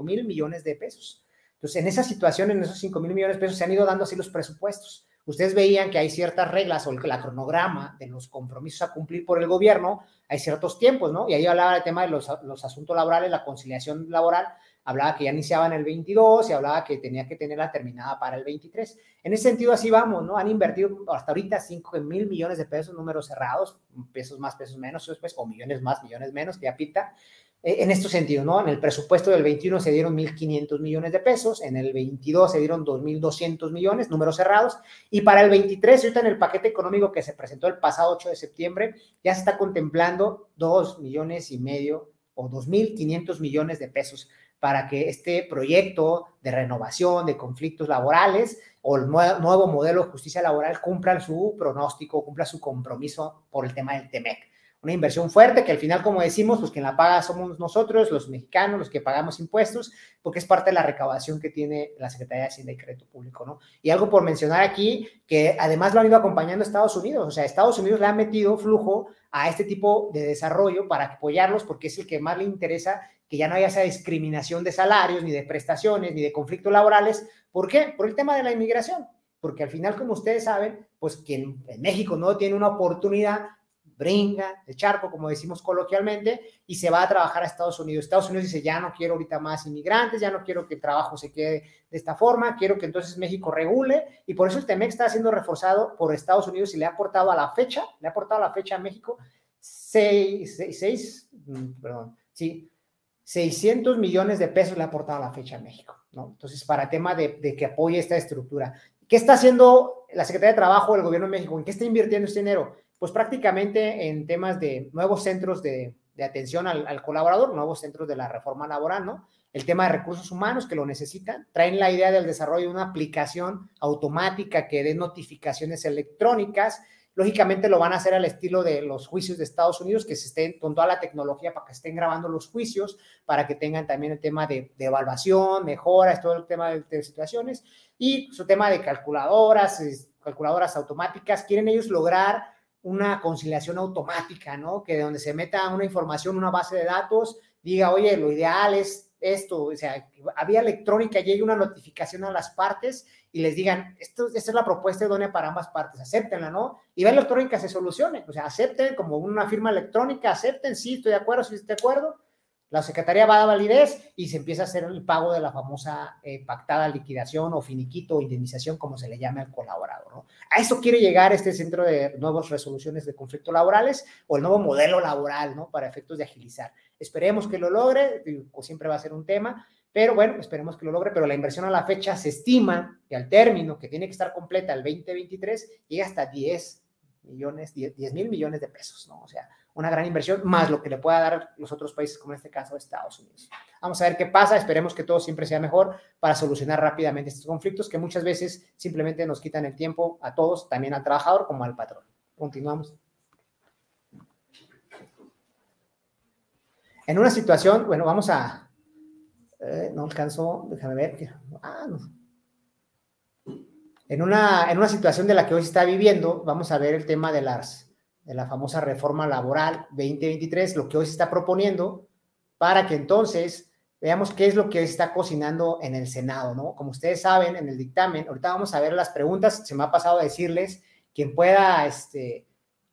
mil millones de pesos. Entonces, en esa situación, en esos 5 mil millones de pesos, se han ido dando así los presupuestos. Ustedes veían que hay ciertas reglas o el, la cronograma de los compromisos a cumplir por el gobierno, hay ciertos tiempos, ¿no? Y ahí hablaba del tema de los, los asuntos laborales, la conciliación laboral, hablaba que ya iniciaba el 22 y hablaba que tenía que tenerla terminada para el 23. En ese sentido, así vamos, ¿no? Han invertido hasta ahorita 5 mil millones de pesos, números cerrados, pesos más, pesos menos, o millones más, millones menos, que ya pita. Eh, en estos sentidos, ¿no? En el presupuesto del 21 se dieron 1.500 millones de pesos, en el 22 se dieron 2.200 millones, números cerrados, y para el 23, ahorita en el paquete económico que se presentó el pasado 8 de septiembre, ya se está contemplando 2 millones y medio o 2.500 millones de pesos para que este proyecto de renovación de conflictos laborales o el nuevo modelo de justicia laboral cumpla su pronóstico, cumpla su compromiso por el tema del TEMEC. Una inversión fuerte que al final, como decimos, pues quien la paga somos nosotros, los mexicanos, los que pagamos impuestos, porque es parte de la recaudación que tiene la Secretaría de Hacienda y Crédito Público, ¿no? Y algo por mencionar aquí, que además lo han ido acompañando Estados Unidos, o sea, Estados Unidos le ha metido flujo a este tipo de desarrollo para apoyarlos porque es el que más le interesa que ya no haya esa discriminación de salarios, ni de prestaciones, ni de conflictos laborales. ¿Por qué? Por el tema de la inmigración. Porque al final, como ustedes saben, pues quien en México no tiene una oportunidad, brinca de charco, como decimos coloquialmente, y se va a trabajar a Estados Unidos. Estados Unidos dice, ya no quiero ahorita más inmigrantes, ya no quiero que el trabajo se quede de esta forma, quiero que entonces México regule, y por eso el TEMEC está siendo reforzado por Estados Unidos y le ha aportado a la fecha, le ha aportado a la fecha a México seis, seis, seis mm, perdón, sí, 600 millones de pesos le ha aportado a la fecha a México, ¿no? Entonces, para tema de, que apoye esta estructura. ¿Qué está haciendo la Secretaría de Trabajo del Gobierno de México? ¿En qué está invirtiendo este dinero? Pues prácticamente en temas de nuevos centros de, de atención al, al, colaborador, nuevos centros de la reforma laboral, ¿no? El tema de recursos humanos que lo necesitan, traen la idea del desarrollo de una aplicación automática que dé notificaciones electrónicas Lógicamente lo van a hacer al estilo de los juicios de Estados Unidos, que se estén con toda la tecnología para que estén grabando los juicios, para que tengan también el tema de, evaluación, mejoras, todo el tema de, situaciones y su tema de calculadoras, calculadoras automáticas. Quieren ellos lograr una conciliación automática, ¿no? Que de donde se meta una información, una base de datos, diga, oye, lo ideal es esto, o sea, había electrónica, llegue una notificación a las partes y les digan, esto, esta es la propuesta idónea para ambas partes, acéptenla, ¿no? Y la electrónica se solucione, o sea, acepten como una firma electrónica, acepten, sí, estoy de acuerdo, sí, estoy de acuerdo, la Secretaría va a dar validez y se empieza a hacer el pago de la famosa eh, pactada liquidación o finiquito o indemnización, como se le llame al colaborador. ¿no? A eso quiere llegar este centro de nuevas resoluciones de conflictos laborales o el nuevo modelo laboral, ¿no? Para efectos de agilizar. Esperemos que lo logre, o siempre va a ser un tema, pero bueno, esperemos que lo logre, pero la inversión a la fecha se estima que al término, que tiene que estar completa el 2023, llega hasta 10 millones, 10 mil millones de pesos, ¿no? O sea, una gran inversión, más lo que le pueda dar los otros países, como en este caso Estados Unidos. Vamos a ver qué pasa, esperemos que todo siempre sea mejor para solucionar rápidamente estos conflictos que muchas veces simplemente nos quitan el tiempo a todos, también al trabajador como al patrón. Continuamos. En una situación, bueno, vamos a, eh, no alcanzó, déjame ver, ah, no. En una, en una situación de la que hoy se está viviendo, vamos a ver el tema de las de la famosa reforma laboral 2023, lo que hoy se está proponiendo, para que entonces veamos qué es lo que está cocinando en el Senado, ¿no? Como ustedes saben, en el dictamen, ahorita vamos a ver las preguntas, se me ha pasado a decirles, quien pueda, este,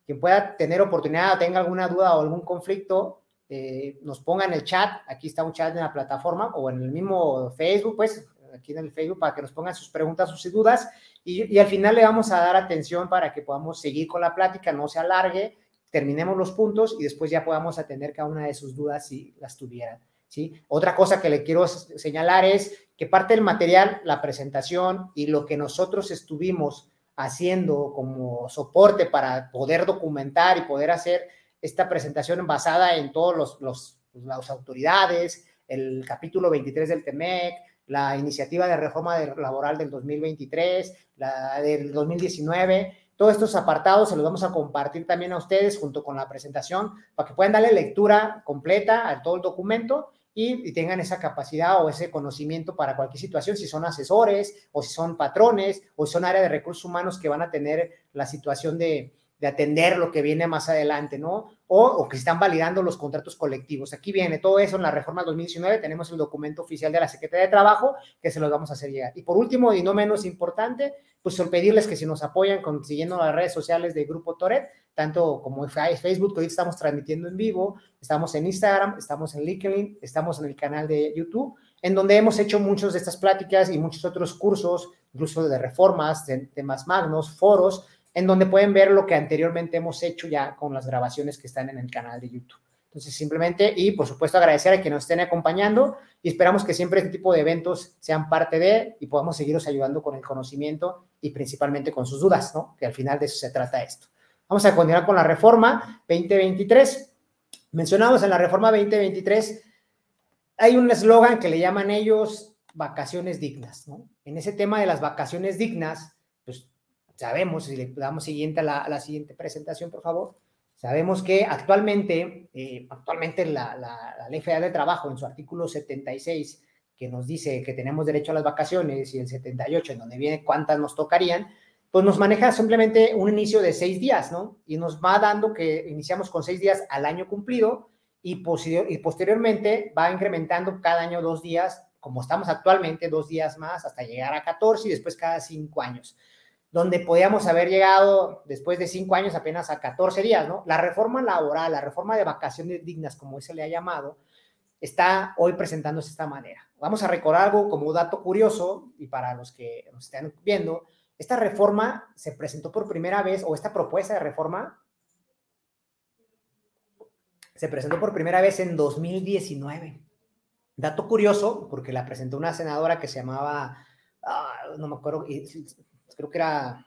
quien pueda tener oportunidad tenga alguna duda o algún conflicto, eh, nos ponga en el chat, aquí está un chat en la plataforma o en el mismo Facebook, pues aquí en el Facebook para que nos pongan sus preguntas, sus dudas y, al final le vamos a dar atención para que podamos seguir con la plática, no se alargue, terminemos los puntos y después ya podamos atender cada una de sus dudas si las tuvieran. ¿sí? Otra cosa que le quiero señalar es que parte del material, la presentación y lo que nosotros estuvimos haciendo como soporte para poder documentar y poder hacer esta presentación basada en todos los, los las autoridades, el capítulo 23 del TEMEC, la iniciativa de reforma laboral del 2023, la del 2019. Todos estos apartados se los vamos a compartir también a ustedes junto con la presentación para que puedan darle lectura completa a todo el documento y, tengan esa capacidad o ese conocimiento para cualquier situación, si son asesores o si son patrones o si son área de recursos humanos que van a tener la situación de, de atender lo que viene más adelante, ¿no? O, o, que están validando los contratos colectivos. Aquí viene todo eso en la reforma 2019, tenemos el documento oficial de la Secretaría de Trabajo que se los vamos a hacer llegar. Y por último, y no menos importante, pues pedirles que si nos apoyan consiguiendo las redes sociales de Grupo Toret, tanto como Facebook, que hoy estamos transmitiendo en vivo, estamos en Instagram, estamos en LinkedIn, estamos en el canal de YouTube, en donde hemos hecho muchas de estas pláticas y muchos otros cursos, incluso de reformas, de temas magnos, foros, en donde pueden ver lo que anteriormente hemos hecho ya con las grabaciones que están en el canal de YouTube. Entonces, simplemente, y por supuesto agradecer a que nos estén acompañando y esperamos que siempre este tipo de eventos sean parte de y podamos seguiros ayudando con el conocimiento y principalmente con sus dudas, ¿no? Que al final de eso se trata esto. Vamos a continuar con la reforma 2023. Mencionamos en la reforma 2023, hay un eslogan que le llaman ellos vacaciones dignas, ¿no? En ese tema de las vacaciones dignas, sabemos, si le damos siguiente a la, siguiente presentación, por favor, sabemos que actualmente, eh, actualmente la, la, Ley Federal de Trabajo, en su artículo 76, que nos dice que tenemos derecho a las vacaciones, y el 78, en donde viene cuántas nos tocarían, pues nos maneja simplemente un inicio de seis días, ¿no? Y nos va dando que iniciamos con seis días al año cumplido y, y posteriormente va incrementando cada año dos días, como estamos actualmente, dos días más, hasta llegar a 14 y después cada cinco años donde podíamos haber llegado después de cinco años apenas a 14 días, ¿no? La reforma laboral, la reforma de vacaciones dignas, como se le ha llamado, está hoy presentándose de esta manera. Vamos a recordar algo como dato curioso y para los que nos estén viendo, esta reforma se presentó por primera vez, o esta propuesta de reforma se presentó por primera vez en 2019. Dato curioso, porque la presentó una senadora que se llamaba, ah, no me acuerdo, creo que era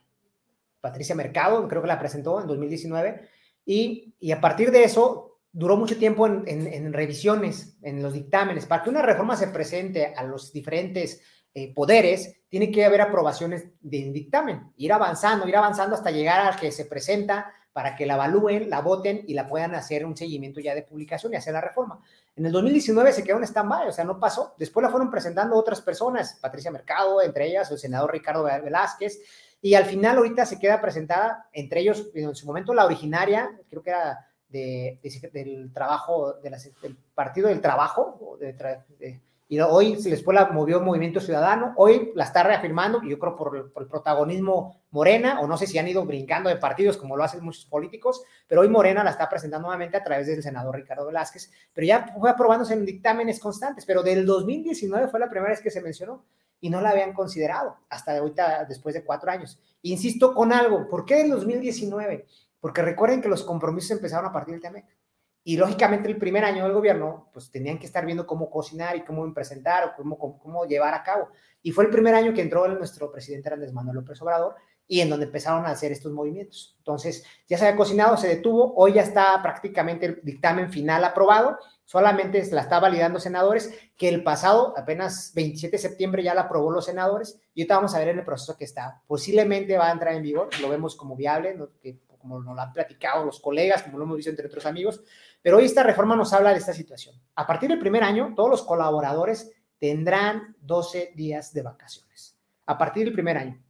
Patricia Mercado, creo que la presentó en 2019, y, y a partir de eso duró mucho tiempo en, revisiones, en los dictámenes. Para que una reforma se presente a los diferentes eh, poderes, tiene que haber aprobaciones de dictamen, ir avanzando, ir avanzando hasta llegar a que se presenta para que la evalúen, la voten y la puedan hacer un seguimiento ya de publicación y hacer la reforma. En el 2019 se quedó en stand-by, o sea, no pasó. Después la fueron presentando otras personas, Patricia Mercado, entre ellas el senador Ricardo Velázquez, y al final ahorita se queda presentada, entre ellos, en su momento la originaria, creo que era del trabajo, del Partido del Trabajo, y hoy después la movió Movimiento Ciudadano, hoy la está reafirmando, y yo creo por, el protagonismo Morena, o no sé si han ido brincando de partidos como lo hacen muchos políticos, pero hoy Morena la está presentando nuevamente a través del senador Ricardo Velázquez, pero ya fue aprobándose en dictámenes constantes, pero del 2019 fue la primera vez que se mencionó y no la habían considerado hasta ahorita, después de cuatro años. Insisto con algo, ¿por qué del 2019? porque recuerden que los compromisos empezaron a partir del TEMEC. Y lógicamente el primer año del gobierno, pues tenían que estar viendo cómo cocinar y cómo presentar o cómo, cómo, llevar a cabo. Y fue el primer año que entró nuestro presidente Andrés Manuel López Obrador y en donde empezaron a hacer estos movimientos. Entonces, ya se había cocinado, se detuvo, hoy ya está prácticamente el dictamen final aprobado, solamente la está validando senadores, que el pasado, apenas 27 de septiembre ya la aprobó los senadores, y ahorita vamos a ver en el proceso que está. Posiblemente va a entrar en vigor, lo vemos como viable, que como nos lo han platicado los colegas, como lo hemos visto entre otros amigos, pero hoy esta reforma nos habla de esta situación. A partir del primer año, todos los colaboradores tendrán 12 días de vacaciones. A partir del primer año.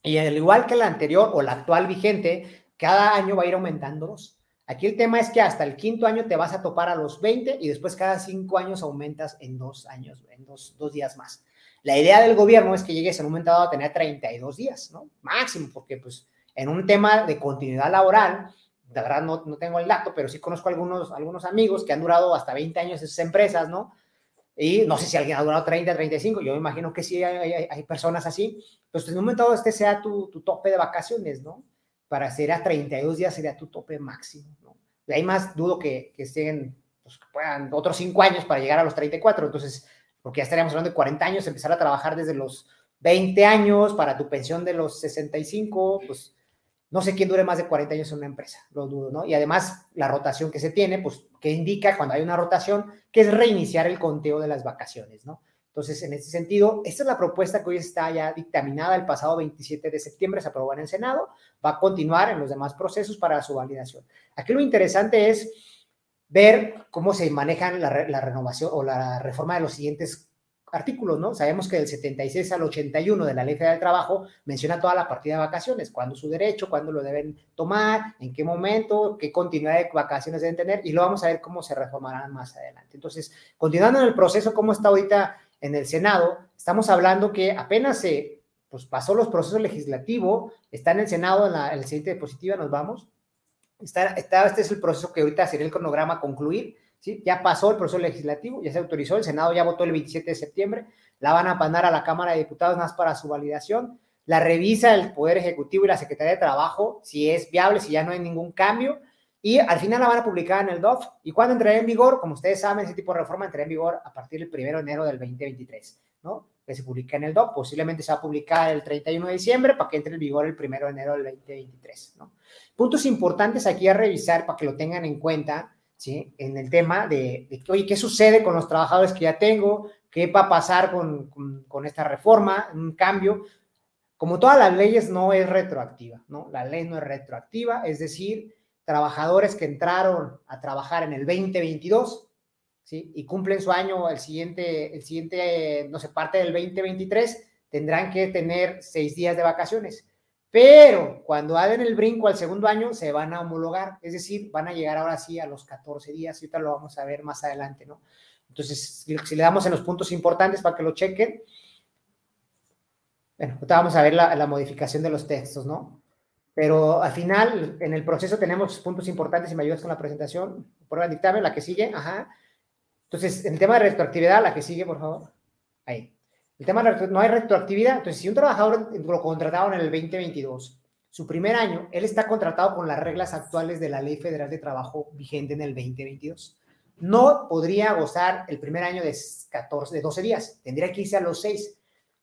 Y al igual que la anterior o la actual vigente, cada año va a ir aumentando dos. Aquí el tema es que hasta el quinto año te vas a topar a los 20 y después cada cinco años aumentas en dos años, en dos, dos días más. La idea del gobierno es que llegues en un momento dado a tener 32 días, ¿no? Máximo, porque pues en un tema de continuidad laboral, de verdad no, no tengo el dato, pero sí conozco algunos, algunos amigos que han durado hasta 20 años en sus empresas, ¿no? Y no sé si alguien ha durado 30, 35, yo me imagino que sí hay, hay, personas así, pues en un momento este sea tu, tu, tope de vacaciones, ¿no? Para ser a 32 días sería tu tope máximo, ¿no? De ahí más dudo que, que estén, pues que puedan otros 5 años para llegar a los 34, entonces, porque ya estaríamos hablando de 40 años, empezar a trabajar desde los 20 años para tu pensión de los 65, pues no sé quién dure más de 40 años en una empresa, lo dudo, ¿no? Y además, la rotación que se tiene, pues, que indica cuando hay una rotación, que es reiniciar el conteo de las vacaciones, ¿no? Entonces, en ese sentido, esta es la propuesta que hoy está ya dictaminada el pasado 27 de septiembre, se aprobó en el Senado, va a continuar en los demás procesos para su validación. Aquí lo interesante es ver cómo se manejan la, la renovación o la reforma de los siguientes artículos, ¿no? Sabemos que del 76 al 81 de la Ley Federal del Trabajo menciona toda la partida de vacaciones, cuándo su derecho, cuándo lo deben tomar, en qué momento, qué continuidad de vacaciones deben tener, y lo vamos a ver cómo se reformarán más adelante. Entonces, continuando en el proceso, cómo está ahorita en el Senado, estamos hablando que apenas se pues, pasó los procesos legislativos, está en el Senado, en, la, el siguiente diapositiva, nos vamos. Está, está, este es el proceso que ahorita sería el cronograma concluir ya pasó el proceso legislativo, ya se autorizó, el Senado ya votó el 27 de septiembre, la van a mandar a la Cámara de Diputados más para su validación, la revisa el Poder Ejecutivo y la Secretaría de Trabajo, si es viable, si ya no hay ningún cambio, y al final la van a publicar en el DOF. ¿Y cuándo entrará en vigor? Como ustedes saben, ese tipo de reforma entrará en vigor a partir del 1 de enero del 2023, ¿no? Que se publica en el DOF. Posiblemente se va a publicar el 31 de diciembre para que entre en vigor el 1 de enero del 2023, ¿no? Puntos importantes aquí a revisar para que lo tengan en cuenta ¿sí? En el tema de, oye, ¿qué sucede con los trabajadores que ya tengo? ¿Qué va a pasar con, con, esta reforma? Un cambio. Como todas las leyes, no es retroactiva, ¿no? La ley no es retroactiva, es decir, trabajadores que entraron a trabajar en el 2022, ¿sí? Y cumplen su año el siguiente, el siguiente, no sé, parte del 2023, tendrán que tener seis días de vacaciones. Pero cuando hagan el brinco al segundo año, se van a homologar, es decir, van a llegar ahora sí a los 14 días, y ahorita lo vamos a ver más adelante, ¿no? Entonces, si le damos en los puntos importantes para que lo chequen, bueno, ahorita vamos a ver la, modificación de los textos, ¿no? Pero al final, en el proceso tenemos puntos importantes, y me ayudas con la presentación, prueba de dictamen, la que sigue, ajá. Entonces, en el tema de retroactividad, la que sigue, por favor. Ahí. El tema no hay retroactividad. Entonces, si un trabajador lo contrataron en el 2022, su primer año, él está contratado con las reglas actuales de la Ley Federal de Trabajo vigente en el 2022. No podría gozar el primer año de 14, de 12 días, tendría que irse a los 6.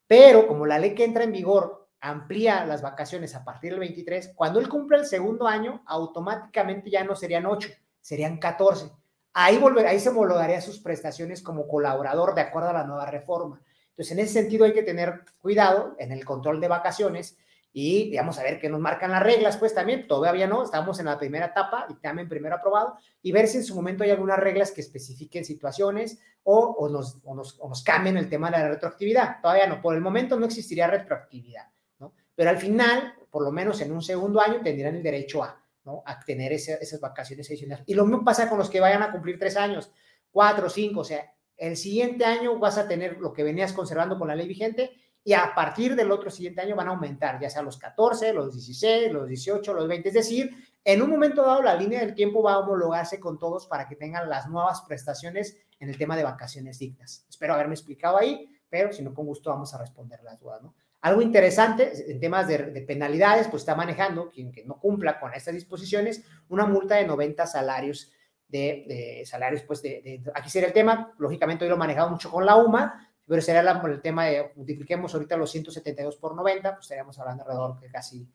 Pero como la ley que entra en vigor amplía las vacaciones a partir del 23, cuando él cumple el segundo año, automáticamente ya no serían 8, serían 14. Ahí, volver, ahí se homologaría sus prestaciones como colaborador de acuerdo a la nueva reforma. Entonces, en ese sentido hay que tener cuidado en el control de vacaciones y, digamos, a ver qué nos marcan las reglas, pues también, todavía no, estamos en la primera etapa, dictamen primero aprobado, y ver si en su momento hay algunas reglas que especifiquen situaciones o, o, nos, o, nos, o nos cambien el tema de la retroactividad. Todavía no, por el momento no existiría retroactividad, ¿no? Pero al final, por lo menos en un segundo año, tendrían el derecho a, ¿no? A tener ese, esas vacaciones adicionales. Y lo mismo pasa con los que vayan a cumplir tres años, cuatro, cinco, o sea, el siguiente año vas a tener lo que venías conservando con la ley vigente y a partir del otro siguiente año van a aumentar, ya sea los 14, los 16, los 18, los 20. Es decir, en un momento dado la línea del tiempo va a homologarse con todos para que tengan las nuevas prestaciones en el tema de vacaciones dignas. Espero haberme explicado ahí, pero si no, con gusto vamos a responder las dudas, ¿no? Algo interesante en temas de, de penalidades, pues está manejando quien que no cumpla con estas disposiciones una multa de 90 salarios de, de salarios, pues de, de, aquí sería el tema, lógicamente hoy lo manejado mucho con la UMA, pero sería la, el tema de multipliquemos ahorita los 172 por 90, pues estaríamos hablando alrededor de casi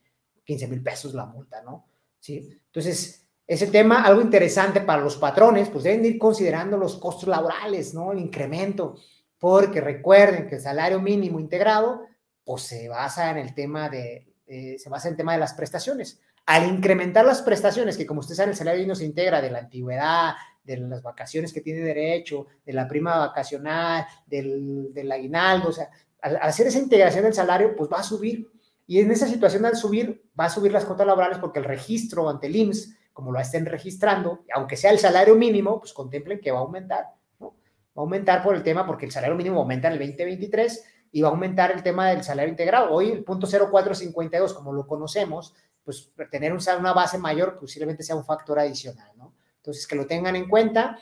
15 mil pesos la multa, ¿no? Sí, entonces, ese tema, algo interesante para los patrones, pues deben ir considerando los costos laborales, ¿no? El incremento, porque recuerden que el salario mínimo integrado, pues se basa en el tema de, eh, se basa en el tema de las prestaciones. Al incrementar las prestaciones, que como ustedes saben, el salario mínimo se integra de la antigüedad, de las vacaciones que tiene derecho, de la prima vacacional, del, del aguinaldo, o sea, al, hacer esa integración del salario, pues va a subir. Y en esa situación al subir, va a subir las cuotas laborales porque el registro ante el IMSS, como lo estén registrando, aunque sea el salario mínimo, pues contemplen que va a aumentar, ¿no? Va a aumentar por el tema porque el salario mínimo aumenta en el 2023 y va a aumentar el tema del salario integrado. Hoy el punto 0452, como lo conocemos, pues tener una base mayor posiblemente sea un factor adicional, ¿no? Entonces, que lo tengan en cuenta.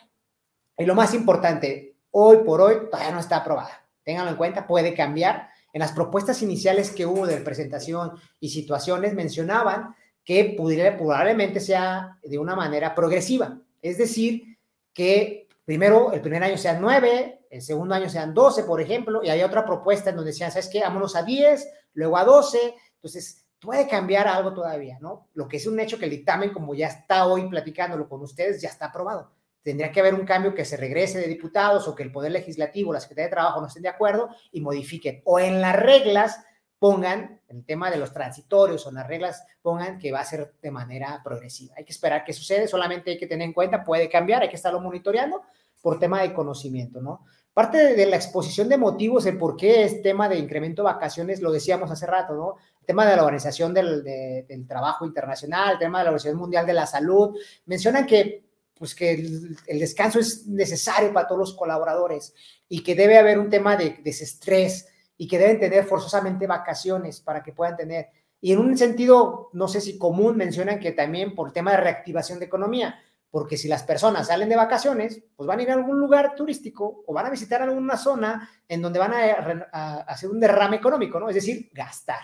Y lo más importante, hoy por hoy todavía no está aprobada. Ténganlo en cuenta, puede cambiar. En las propuestas iniciales que hubo de presentación y situaciones mencionaban que pudiera, probablemente sea de una manera progresiva. Es decir, que primero el primer año sean nueve, el segundo año sean doce, por ejemplo, y hay otra propuesta en donde decían, ¿sabes qué? Vámonos a diez, luego a doce. Entonces, puede cambiar algo todavía, ¿no? Lo que es un hecho que el dictamen, como ya está hoy platicándolo con ustedes, ya está aprobado. Tendría que haber un cambio que se regrese de diputados o que el Poder Legislativo, la Secretaría de Trabajo no estén de acuerdo y modifiquen. O en las reglas pongan, el tema de los transitorios o en las reglas, pongan que va a ser de manera progresiva. Hay que esperar que sucede, solamente hay que tener en cuenta, puede cambiar, hay que estarlo monitoreando por tema de conocimiento, ¿no? Parte de, la exposición de motivos, el por qué es tema de incremento de vacaciones, lo decíamos hace rato, ¿no? Tema de la Organización del, de, del Trabajo Internacional, el tema de la Organización Mundial de la Salud, mencionan que pues que el, el, descanso es necesario para todos los colaboradores y que debe haber un tema de desestrés y que deben tener forzosamente vacaciones para que puedan tener. Y en un sentido, no sé si común, mencionan que también por el tema de reactivación de economía, porque si las personas salen de vacaciones, pues van a ir a algún lugar turístico o van a visitar alguna zona en donde van a, a, hacer un derrame económico, ¿no? Es decir, gastar.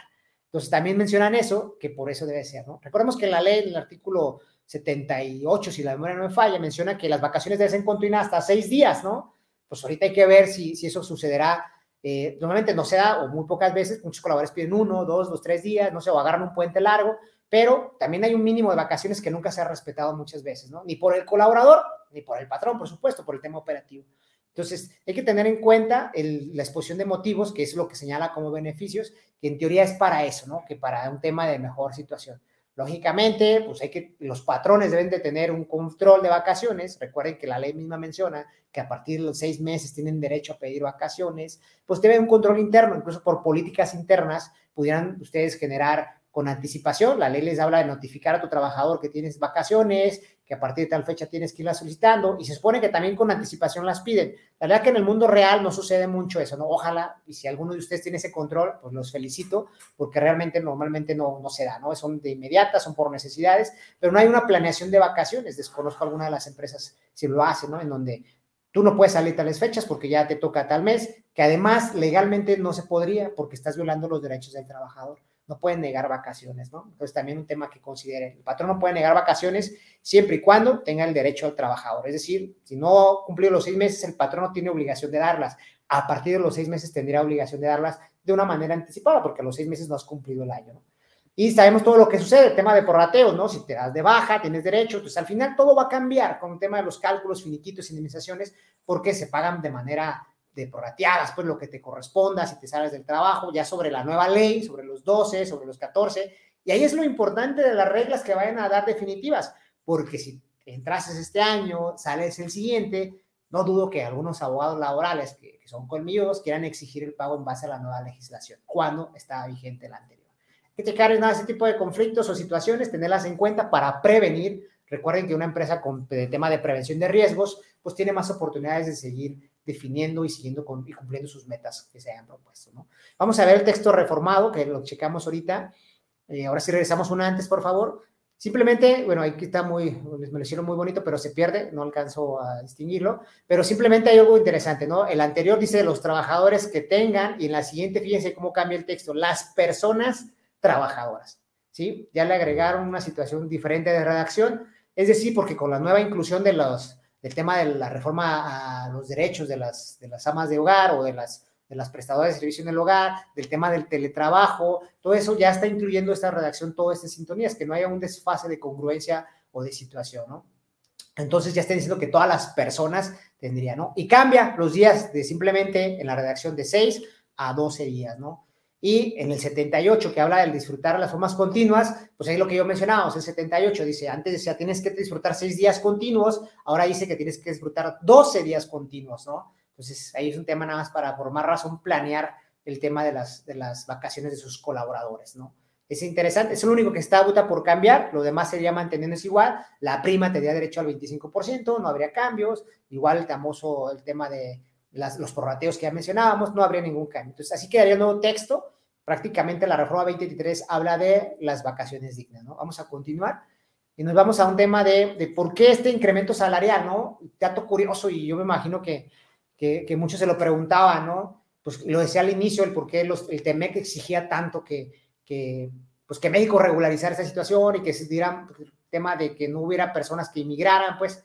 Entonces también mencionan eso, que por eso debe ser, ¿no? Recordemos que la ley, en el artículo 78, si la memoria no me falla, menciona que las vacaciones deben ser continuas hasta seis días, ¿no? Pues ahorita hay que ver si, si eso sucederá. Eh, normalmente no se da, o muy pocas veces, muchos colaboradores piden uno, dos, dos, tres días, no sé, o agarran un puente largo, pero también hay un mínimo de vacaciones que nunca se ha respetado muchas veces, ¿no? Ni por el colaborador, ni por el patrón, por supuesto, por el tema operativo. Entonces, hay que tener en cuenta la exposición de motivos, que es lo que señala como beneficios, que en teoría es para eso, ¿no? Que para un tema de mejor situación. Lógicamente, pues hay que, los patrones deben de tener un control de vacaciones. Recuerden que la ley misma menciona que a partir de los seis meses tienen derecho a pedir vacaciones. Pues debe un control interno, incluso por políticas internas pudieran ustedes generar con anticipación. La ley les habla de notificar a tu trabajador que tienes vacaciones, que a partir de tal fecha tienes que irlas solicitando y se supone que también con anticipación las piden. La verdad que en el mundo real no sucede mucho eso, ¿no? Ojalá, y si alguno de ustedes tiene ese control, pues los felicito, porque realmente normalmente no, no se da, ¿no? Son de inmediata, son por necesidades, pero no hay una planeación de vacaciones. Desconozco alguna de las empresas si lo hacen, ¿no? En donde tú no puedes salir tales fechas porque ya te toca tal mes, que además legalmente no se podría porque estás violando los derechos del trabajador no pueden negar vacaciones, ¿no? Entonces también un tema que consideren. El patrón no puede negar vacaciones siempre y cuando tenga el derecho al trabajador. Es decir, si no cumplió los seis meses, el patrón no tiene obligación de darlas. A partir de los seis meses tendría obligación de darlas de una manera anticipada, porque a los seis meses no has cumplido el año, ¿no? Y sabemos todo lo que sucede, el tema de porrateos, ¿no? Si te das de baja, tienes derecho, entonces al final todo va a cambiar con el tema de los cálculos, finiquitos, indemnizaciones, porque se pagan de manera de prorrateadas, pues lo que te corresponda, si te sales del trabajo, ya sobre la nueva ley, sobre los 12, sobre los 14, y ahí es lo importante de las reglas que vayan a dar definitivas, porque si entrases este año, sales el siguiente, no dudo que algunos abogados laborales que, son colmillos quieran exigir el pago en base a la nueva legislación, cuando está vigente la anterior que checar nada ese tipo de conflictos o situaciones, tenerlas en cuenta para prevenir. Recuerden que una empresa con tema de prevención de riesgos, pues tiene más oportunidades de seguir definiendo y siguiendo con, y cumpliendo sus metas que se hayan propuesto. ¿no? Vamos a ver el texto reformado, que lo checamos ahorita. Eh, ahora sí regresamos una antes, por favor. Simplemente, bueno, aquí está muy, me lo hicieron muy bonito, pero se pierde, no alcanzo a distinguirlo, pero simplemente hay algo interesante, ¿no? El anterior dice los trabajadores que tengan, y en la siguiente, fíjense cómo cambia el texto, las personas trabajadoras. ¿sí? Ya le agregaron una situación diferente de redacción, es decir, porque con la nueva inclusión de los, del tema de la reforma a los derechos de las, de las amas de hogar o de las, de las prestadoras de servicio en el hogar, del tema del teletrabajo, todo eso ya está incluyendo esta redacción, todas estas sintonías, que no haya un desfase de congruencia o de situación, ¿no? Entonces ya está diciendo que todas las personas tendrían, ¿no? Y cambia los días de simplemente en la redacción de 6 a 12 días, ¿no? Y en el 78, que habla del disfrutar las formas continuas, pues ahí lo que yo mencionaba, el 78 dice, antes decía, tienes que disfrutar seis días continuos, ahora dice que tienes que disfrutar 12 días continuos, ¿no? Entonces, ahí es un tema nada más para, por más razón, planear el tema de las, de las vacaciones de sus colaboradores, ¿no? Es interesante, es lo único que está buta por cambiar, lo demás sería manteniéndose igual, la prima tendría derecho al 25%, no habría cambios, igual el famoso, el tema de los prorrateos que ya mencionábamos, no habría ningún cambio. Entonces, así quedaría el nuevo texto, prácticamente la reforma 2023 habla de las vacaciones dignas, ¿no? Vamos a continuar y nos vamos a un tema de, de por qué este incremento salarial, ¿no? Dato curioso y yo me imagino que, que, que muchos se lo preguntaban, ¿no? Pues lo decía al inicio, el por qué los, el TEMEC exigía tanto que, que, pues que México regularizara esta situación y que se diera el tema de que no hubiera personas que inmigraran, pues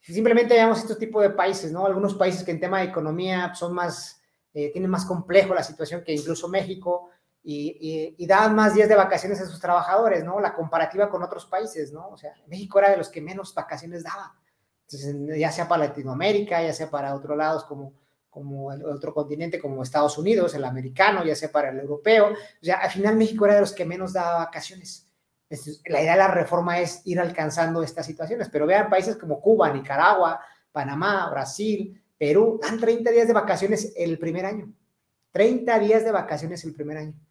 simplemente veamos este tipo de países, ¿no? Algunos países que en tema de economía son más, eh, tienen más complejo la situación que incluso México, y, daban más días de vacaciones a sus trabajadores, ¿no? La comparativa con otros países, ¿no? O sea, México era de los que menos vacaciones daba. Entonces, ya sea para Latinoamérica, ya sea para otros lados como, como el otro continente, como Estados Unidos, el americano, ya sea para el europeo. O sea, al final México era de los que menos daba vacaciones. la idea de la reforma es ir alcanzando estas situaciones, pero vean países como Cuba, Nicaragua, Panamá, Brasil, Perú, dan 30 días de vacaciones el primer año. 30 días de vacaciones el primer año.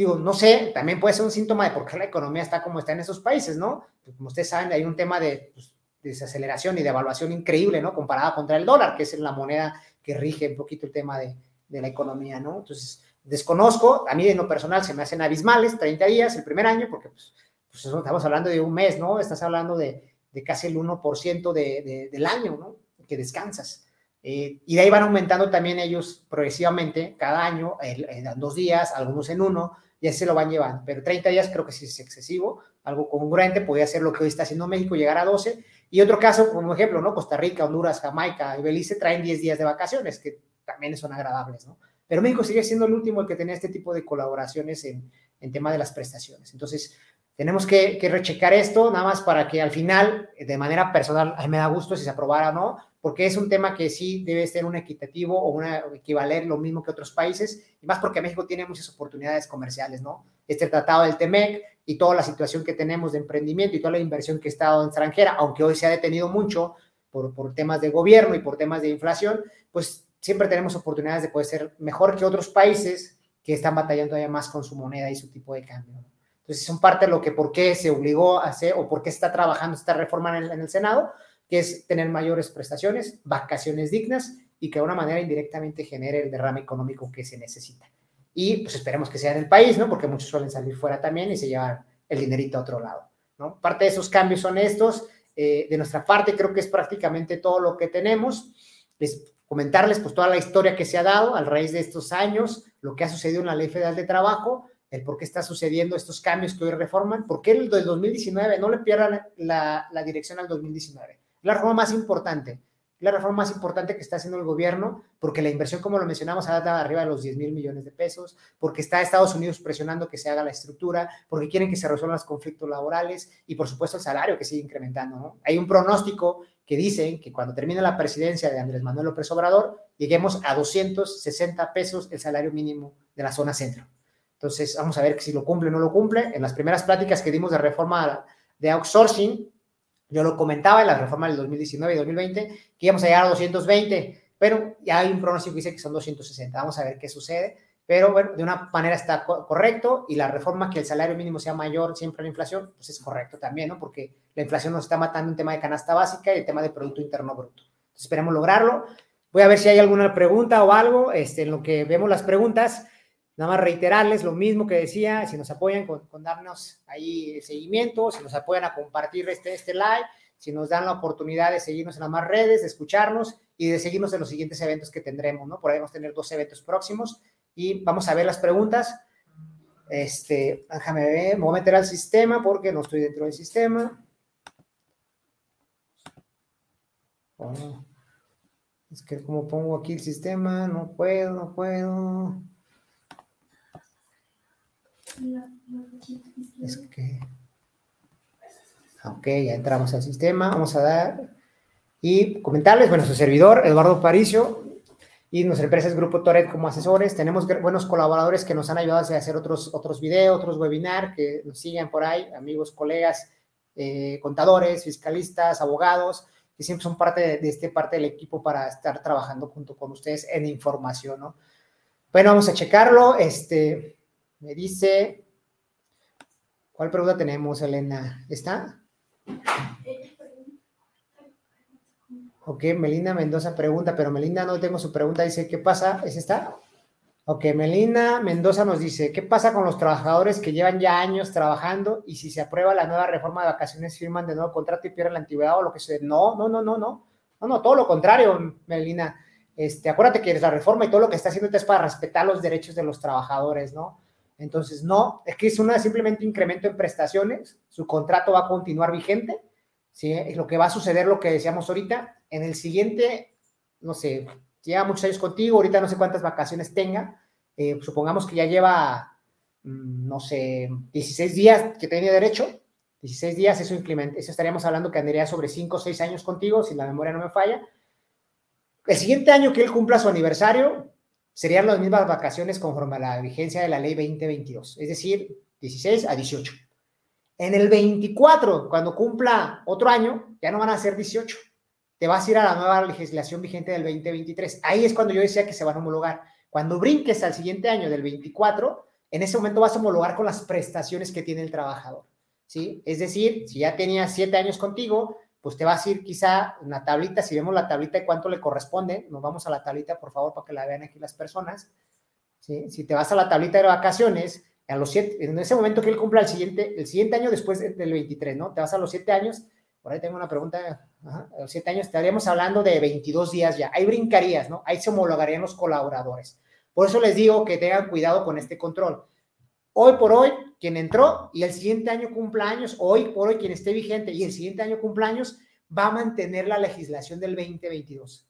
Digo, no sé, también puede ser un síntoma de por qué la economía está como está en esos países, ¿no? Pues, como ustedes saben, hay un tema de pues, desaceleración y de evaluación increíble, ¿no? Comparada contra el dólar, que es la moneda que rige un poquito el tema de, de la economía, ¿no? Entonces, desconozco, a mí en lo personal se me hacen abismales, 30 días el primer año, porque pues, pues estamos hablando de un mes, ¿no? Estás hablando de, de casi el 1% de, de, del año, ¿no? Que descansas. Eh, y de ahí van aumentando también ellos progresivamente cada año, en dos días, algunos en uno, y así se lo van llevando. Pero 30 días creo que sí es excesivo, algo congruente, podría ser lo que hoy está haciendo México, llegar a 12. Y otro caso, como ejemplo, ¿no? Costa Rica, Honduras, Jamaica y Belice traen 10 días de vacaciones, que también son agradables, ¿no? Pero México sigue siendo el último el que tenía este tipo de colaboraciones en, en tema de las prestaciones. Entonces, tenemos que, que, rechecar esto, nada más para que al final, de manera personal, a mí me da gusto si se aprobara o no, porque es un tema que sí debe ser un equitativo o una, equivaler lo mismo que otros países, y más porque México tiene muchas oportunidades comerciales, ¿no? Este tratado del TEMEC y toda la situación que tenemos de emprendimiento y toda la inversión que está en extranjera, aunque hoy se ha detenido mucho por, por temas de gobierno y por temas de inflación, pues siempre tenemos oportunidades de poder ser mejor que otros países que están batallando todavía más con su moneda y su tipo de cambio. Entonces, son parte de lo que por qué se obligó a hacer o por qué está trabajando esta reforma en el, en el Senado, que es tener mayores prestaciones, vacaciones dignas y que de una manera indirectamente genere el derrame económico que se necesita. Y pues esperemos que sea en el país, ¿no? Porque muchos suelen salir fuera también y se llevan el dinerito a otro lado, ¿no? Parte de esos cambios son estos. Eh, de nuestra parte creo que es prácticamente todo lo que tenemos. Les comentarles pues toda la historia que se ha dado a raíz de estos años, lo que ha sucedido en la Ley Federal de Trabajo, el por qué está sucediendo estos cambios que hoy reforman, por qué el del 2019, no le pierdan la, la dirección al 2019 la reforma más importante, la reforma más importante que está haciendo el gobierno, porque la inversión, como lo mencionamos, ha dado arriba de los 10 mil millones de pesos, porque está Estados Unidos presionando que se haga la estructura, porque quieren que se resuelvan los conflictos laborales y, por supuesto, el salario que sigue incrementando. Hay un pronóstico que dice que cuando termine la presidencia de Andrés Manuel López Obrador, lleguemos a 260 pesos el salario mínimo de la zona centro. Entonces, vamos a ver si lo cumple o no lo cumple. En las primeras pláticas que dimos de reforma de outsourcing, yo lo comentaba en la reforma del 2019 y 2020, que íbamos a llegar a 220, pero ya hay un pronóstico que dice que son 260. Vamos a ver qué sucede. Pero bueno, de una manera está correcto y la reforma que el salario mínimo sea mayor siempre a la inflación, pues es correcto también, ¿no? Porque la inflación nos está matando un tema de canasta básica y el tema de Producto Interno Bruto. Entonces, esperemos lograrlo. Voy a ver si hay alguna pregunta o algo. Este, en lo que vemos las preguntas, nada más reiterarles lo mismo que decía, si nos apoyan con, con darnos ahí el seguimiento, si nos apoyan a compartir este, este live, si nos dan la oportunidad de seguirnos en las más redes, de escucharnos y de seguirnos en los siguientes eventos que tendremos, ¿no? Por ahí vamos a tener dos eventos próximos y vamos a ver las preguntas. Este, déjame ver, me voy a meter al sistema porque no estoy dentro del sistema. Oh, es que como pongo aquí el sistema, no puedo, no puedo. Es que... Ok, ya entramos al sistema. Vamos a dar y comentarles, bueno, su servidor, Eduardo Paricio, y nuestra empresa es Grupo Toret como asesores. Tenemos buenos colaboradores que nos han ayudado a hacer otros, otros videos, otros webinars, que nos siguen por ahí, amigos, colegas, eh, contadores, fiscalistas, abogados, que siempre son parte de, de, este parte del equipo para estar trabajando junto con ustedes en información, ¿no? Bueno, vamos a checarlo. Este, me dice, ¿cuál pregunta tenemos, Elena? ¿Está? Ok, Melinda Mendoza pregunta, pero Melinda no tengo su pregunta, dice, ¿qué pasa? ¿Es esta? Ok, Melinda Mendoza nos dice, ¿qué pasa con los trabajadores que llevan ya años trabajando y si se aprueba la nueva reforma de vacaciones firman de nuevo contrato y pierden la antigüedad o lo que sea? No, no, no, no, no, no, no, todo lo contrario, Melina. Este, acuérdate que la reforma y todo lo que está haciendo es para respetar los derechos de los trabajadores, ¿no? Entonces, no, es que es una simplemente incremento en prestaciones, su contrato va a continuar vigente, ¿sí? Es lo que va a suceder, lo que decíamos ahorita, en el siguiente, no sé, lleva muchos años contigo, ahorita no sé cuántas vacaciones tenga, eh, supongamos que ya lleva, mm, no sé, 16 días que tenía derecho, 16 días, eso eso estaríamos hablando que andaría sobre 5 o 6 años contigo, si la memoria no me falla. El siguiente año que él cumpla su aniversario, serían las mismas vacaciones conforme a la vigencia de la ley 2022, es decir, 16 a 18. En el 24, cuando cumpla otro año, ya no van a ser 18. Te vas a ir a la nueva legislación vigente del 2023. Ahí es cuando yo decía que se van a homologar. Cuando brinques al siguiente año del 24, en ese momento vas a homologar con las prestaciones que tiene el trabajador. ¿sí? Es decir, si ya tenía siete años contigo, pues te vas a ir quizá una tablita, si vemos la tablita de cuánto le corresponde, nos vamos a la tablita, por favor, para que la vean aquí las personas. ¿sí? Si te vas a la tablita de vacaciones, a los siete, en ese momento que él cumpla el siguiente, el siguiente año después del 23, ¿no? Te vas a los siete años, por ahí tengo una pregunta, ajá, a los siete años estaríamos hablando de 22 días ya, ahí brincarías, ¿no? Ahí se homologarían los colaboradores. Por eso les digo que tengan cuidado con este control. Hoy por hoy, quien entró y el siguiente año cumpleaños, hoy por hoy quien esté vigente y el siguiente año cumpleaños, va a mantener la legislación del 2022.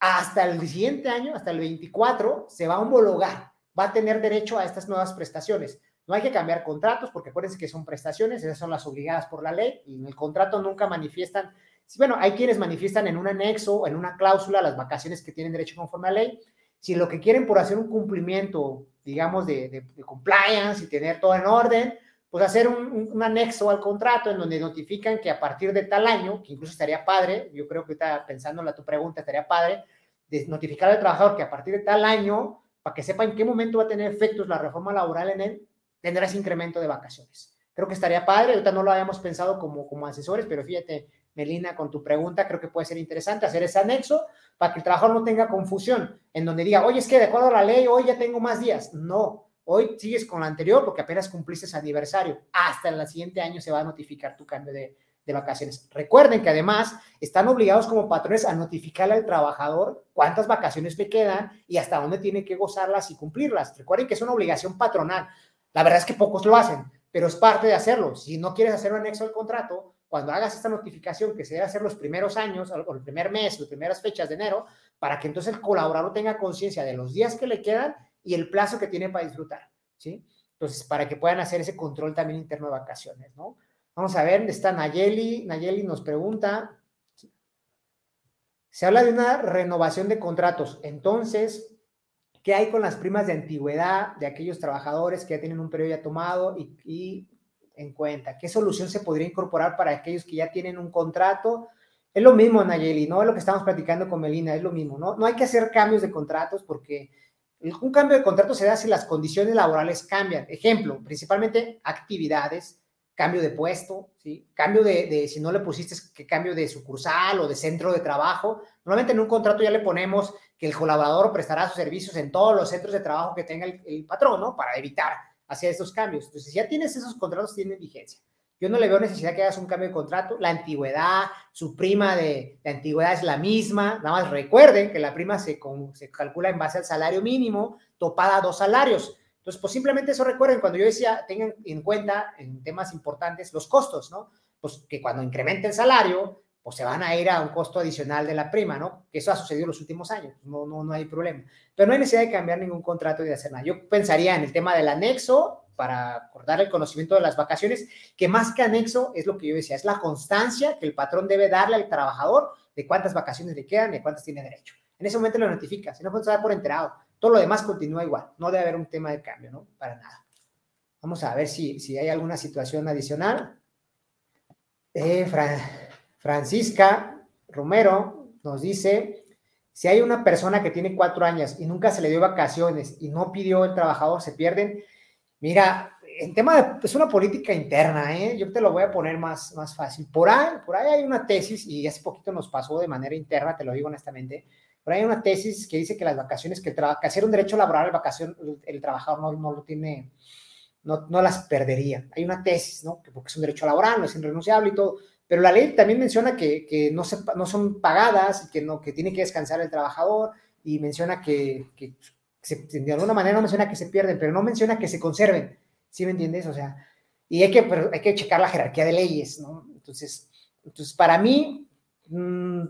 Hasta el siguiente año, hasta el 24, se va a homologar, va a tener derecho a estas nuevas prestaciones. No hay que cambiar contratos porque acuérdense que son prestaciones, esas son las obligadas por la ley y en el contrato nunca manifiestan. Bueno, hay quienes manifiestan en un anexo, en una cláusula, las vacaciones que tienen derecho conforme a la ley. Si lo que quieren por hacer un cumplimiento digamos, de, compliance y tener todo en orden, pues hacer un, anexo al contrato en donde notifican que a partir de tal año, que incluso estaría padre, yo creo que está pensando en tu pregunta, estaría padre, de notificar al trabajador que a partir de tal año, para que sepa en qué momento va a tener efectos la reforma laboral en él, tendrá ese incremento de vacaciones. Creo que estaría padre, ahorita no lo habíamos pensado como, como asesores, pero fíjate, Melina, con tu pregunta, creo que puede ser interesante hacer ese anexo para que el trabajador no tenga confusión, en donde diga, oye, es que de acuerdo a la ley, hoy ya tengo más días. No, hoy sigues con la anterior porque apenas cumpliste ese aniversario. Hasta el siguiente año se va a notificar tu cambio de, de vacaciones. Recuerden que además están obligados como patrones a notificarle al trabajador cuántas vacaciones le quedan y hasta dónde tiene que gozarlas y cumplirlas. Recuerden que es una obligación patronal. La verdad es que pocos lo hacen, pero es parte de hacerlo. Si no quieres hacer un anexo al contrato, cuando hagas esta notificación que se debe hacer los primeros años, o el primer mes, las primeras fechas de enero, para que entonces el colaborador tenga conciencia de los días que le quedan y el plazo que tiene para disfrutar, ¿sí? Entonces, para que puedan hacer ese control también interno de vacaciones, ¿no? Vamos a ver, ¿dónde está Nayeli? Nayeli nos pregunta, se habla de una renovación de contratos, entonces, ¿qué hay con las primas de antigüedad de aquellos trabajadores que ya tienen un periodo ya tomado y, en cuenta? ¿Qué solución se podría incorporar para aquellos que ya tienen un contrato? Es lo mismo, Nayeli, ¿no? Lo que estamos platicando con Melina, es lo mismo, ¿no? No hay que hacer cambios de contratos porque un cambio de contrato se da si las condiciones laborales cambian. Ejemplo, principalmente actividades, cambio de puesto, ¿sí? cambio de, si no le pusiste que cambio de sucursal o de centro de trabajo. Normalmente en un contrato ya le ponemos que el colaborador prestará sus servicios en todos los centros de trabajo que tenga el, patrón, ¿no? Para evitar hacer estos cambios. Entonces, ya tienes esos contratos, tienen vigencia. Yo no le veo necesidad que hagas un cambio de contrato. La antigüedad, su prima de, antigüedad es la misma. Nada más recuerden que la prima se, se calcula en base al salario mínimo, topada a dos salarios. Entonces, pues simplemente eso recuerden, cuando yo decía, tengan en cuenta en temas importantes los costos, ¿no? Pues que cuando incremente el salario, pues se van a ir a un costo adicional de la prima, ¿no? Que eso ha sucedido en los últimos años, no, no, no hay problema. Pero no hay necesidad de cambiar ningún contrato y de hacer nada. Yo pensaría en el tema del anexo para acordar el conocimiento de las vacaciones, que más que anexo es lo que yo decía, es la constancia que el patrón debe darle al trabajador de cuántas vacaciones le quedan y cuántas tiene derecho. En ese momento lo notifica, si no, se dar por enterado. Todo lo demás continúa igual, no debe haber un tema de cambio, ¿no? Para nada. Vamos a ver si, si hay alguna situación adicional. Eh, Francisca Romero nos dice, si hay una persona que tiene cuatro años y nunca se le dio vacaciones y no pidió el trabajador, se pierden. Mira, en tema de, es una política interna, ¿eh? yo te lo voy a poner más, más fácil. Por ahí, por ahí hay una tesis, y hace poquito nos pasó de manera interna, te lo digo honestamente, por ahí hay una tesis que dice que las vacaciones, que, que hacer un derecho laboral, la vacación, el, trabajador no, no, lo tiene, no, no, las perdería. Hay una tesis, ¿no? Que porque es un derecho laboral, no es irrenunciable y todo, pero la ley también menciona que, que no, se, no son pagadas que, no, que tiene que descansar el trabajador y menciona que, que de alguna manera no menciona que se pierden, pero no menciona que se conserven. ¿Sí me entiendes? O sea, y hay que, hay que checar la jerarquía de leyes, ¿no? Entonces, entonces para mí, mmm,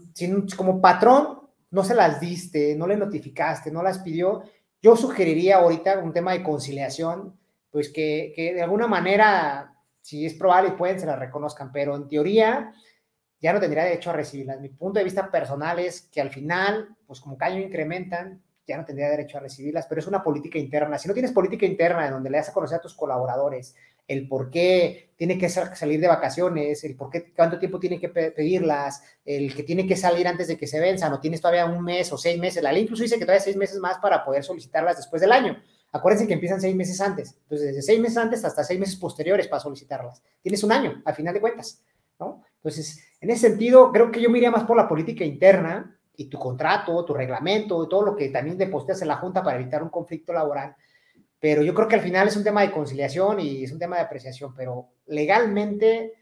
como patrón, no se las diste, no le notificaste, no las pidió, yo sugeriría ahorita un tema de conciliación, pues que, que de alguna manera, si es probable y pueden, se las reconozcan, pero en teoría ya no tendría derecho a recibirlas. Mi punto de vista personal es que al final, pues como cada año incrementan, ya no tendría derecho a recibirlas, pero es una política interna. Si no tienes política interna en donde le das a conocer a tus colaboradores el por qué tiene que salir de vacaciones, el por qué, cuánto tiempo tiene que pedirlas, el que tiene que salir antes de que se venzan, o tienes todavía un mes o seis meses. La ley incluso dice que todavía seis meses más para poder solicitarlas después del año. Acuérdense que empiezan seis meses antes. Entonces, desde seis meses antes hasta seis meses posteriores para solicitarlas. Tienes un año, al final de cuentas, ¿no? Entonces, en ese sentido, creo que yo me iría más por la política interna, y tu contrato, tu reglamento, todo lo que también deposteas en la Junta para evitar un conflicto laboral. Pero yo creo que al final es un tema de conciliación y es un tema de apreciación, pero legalmente,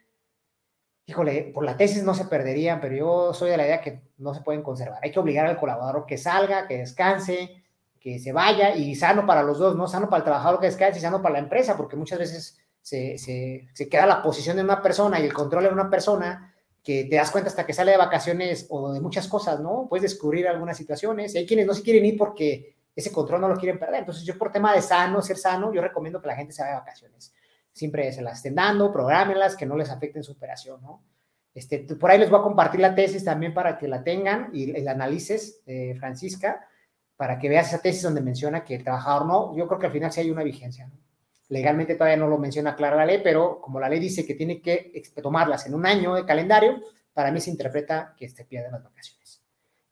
híjole, por la tesis no se perderían, pero yo soy de la idea que no se pueden conservar. Hay que obligar al colaborador que salga, que descanse, que se vaya y sano para los dos, ¿no? Sano para el trabajador que descanse y sano para la empresa, porque muchas veces se, se, se queda la posición de una persona y el control de una persona que te das cuenta hasta que sale de vacaciones o de muchas cosas, ¿no? Puedes descubrir algunas situaciones. Y hay quienes no se quieren ir porque ese control no lo quieren perder. Entonces, yo por tema de sano, ser sano, yo recomiendo que la gente se vaya de vacaciones. Siempre se las estén dando, programenlas, que no les afecten su operación, ¿no? Este, por ahí les voy a compartir la tesis también para que la tengan y la analices, eh, Francisca, para que veas esa tesis donde menciona que el trabajador no, yo creo que al final sí hay una vigencia. Legalmente todavía no lo menciona clara la ley, pero como la ley dice que tiene que tomarlas en un año de calendario, para mí se interpreta que se pierden las vacaciones.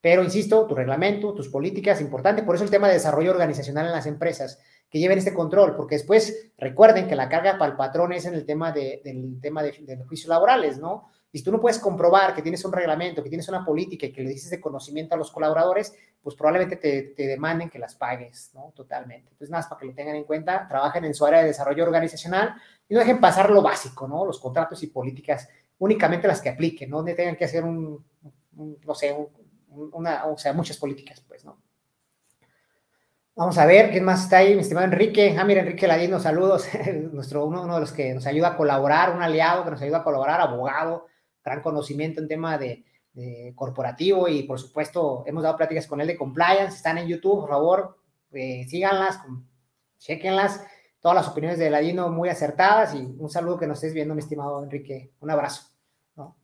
Pero insisto, tu reglamento, tus políticas, importante, por eso el tema de desarrollo organizacional en las empresas, que lleven este control, porque después recuerden que la carga para el patrón es en el tema de, del tema de, de juicios laborales, ¿no? Y si tú no puedes comprobar que tienes un reglamento, que tienes una política y que le dices de conocimiento a los colaboradores, pues probablemente te, te demanden que las pagues, ¿no? Totalmente. Entonces, nada para que lo tengan en cuenta, trabajen en su área de desarrollo organizacional y no dejen pasar lo básico, ¿no? Los contratos y políticas, únicamente las que apliquen, no tengan que hacer un, no sé, una, o sea, muchas políticas, pues, ¿no? Vamos a ver, ¿quién más está ahí? Mi estimado Enrique. Ah, mira, Enrique Ladino, saludos. Nuestro, uno, de los que nos ayuda a colaborar, un aliado que nos ayuda a colaborar, abogado, gran conocimiento en tema de, corporativo y por supuesto hemos dado pláticas con él de compliance, están en YouTube, por favor, eh, síganlas, chequenlas, todas las opiniones de Ladino muy acertadas y un saludo que nos estés viendo, mi estimado Enrique, un abrazo. No,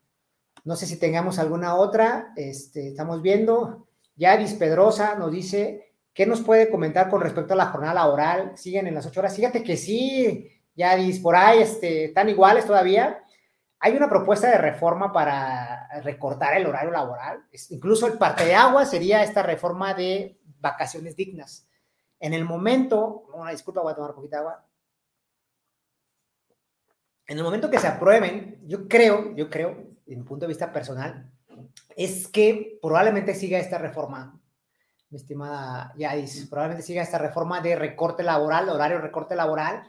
no sé si tengamos alguna otra, este, estamos viendo, Yadis Pedrosa nos dice, ¿qué nos puede comentar con respecto a la jornada laboral? ¿Siguen en las ocho horas? Fíjate que sí, Yadis, por ahí este, están iguales todavía. Hay una propuesta de reforma para recortar el horario laboral. Incluso el parte de agua sería esta reforma de vacaciones dignas. En el momento, una disculpa, voy a tomar de agua. En el momento que se aprueben, yo creo, yo creo, en mi punto de vista personal, es que probablemente siga esta reforma, mi estimada Yadis, probablemente siga esta reforma de recorte laboral, horario recorte laboral,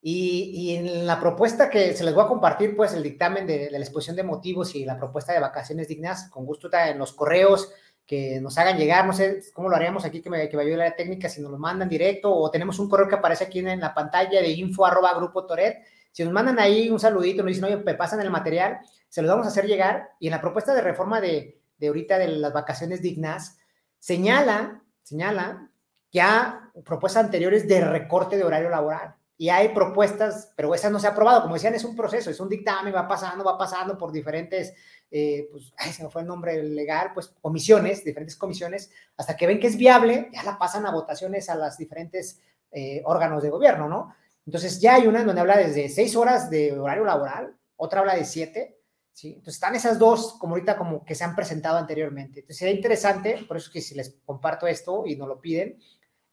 y, en la propuesta que se les voy a compartir, pues el dictamen de, la exposición de motivos y la propuesta de vacaciones dignas, con gusto en los correos que nos hagan llegar, no sé cómo lo haríamos aquí, que me, que me la técnica, si nos lo mandan directo o tenemos un correo que aparece aquí en, la pantalla de info arroba grupo Toret. Si nos mandan ahí un saludito, nos dicen, oye, me pasan el material, se los vamos a hacer llegar. Y en la propuesta de reforma de, de ahorita de las vacaciones dignas, señala, señala ya propuestas anteriores de recorte de horario laboral y hay propuestas, pero esa no se ha aprobado. Como decían, es un proceso, es un dictamen, va pasando, va pasando por diferentes, eh, pues, ay, se me fue el nombre legal, pues comisiones, diferentes comisiones, hasta que ven que es viable, ya la pasan a votaciones a los diferentes eh, órganos de gobierno, ¿no? Entonces ya hay una donde habla desde seis horas de horario laboral, otra habla de siete, ¿sí? Entonces están esas dos como ahorita como que se han presentado anteriormente. Entonces sería interesante, por eso que si les comparto esto y nos lo piden,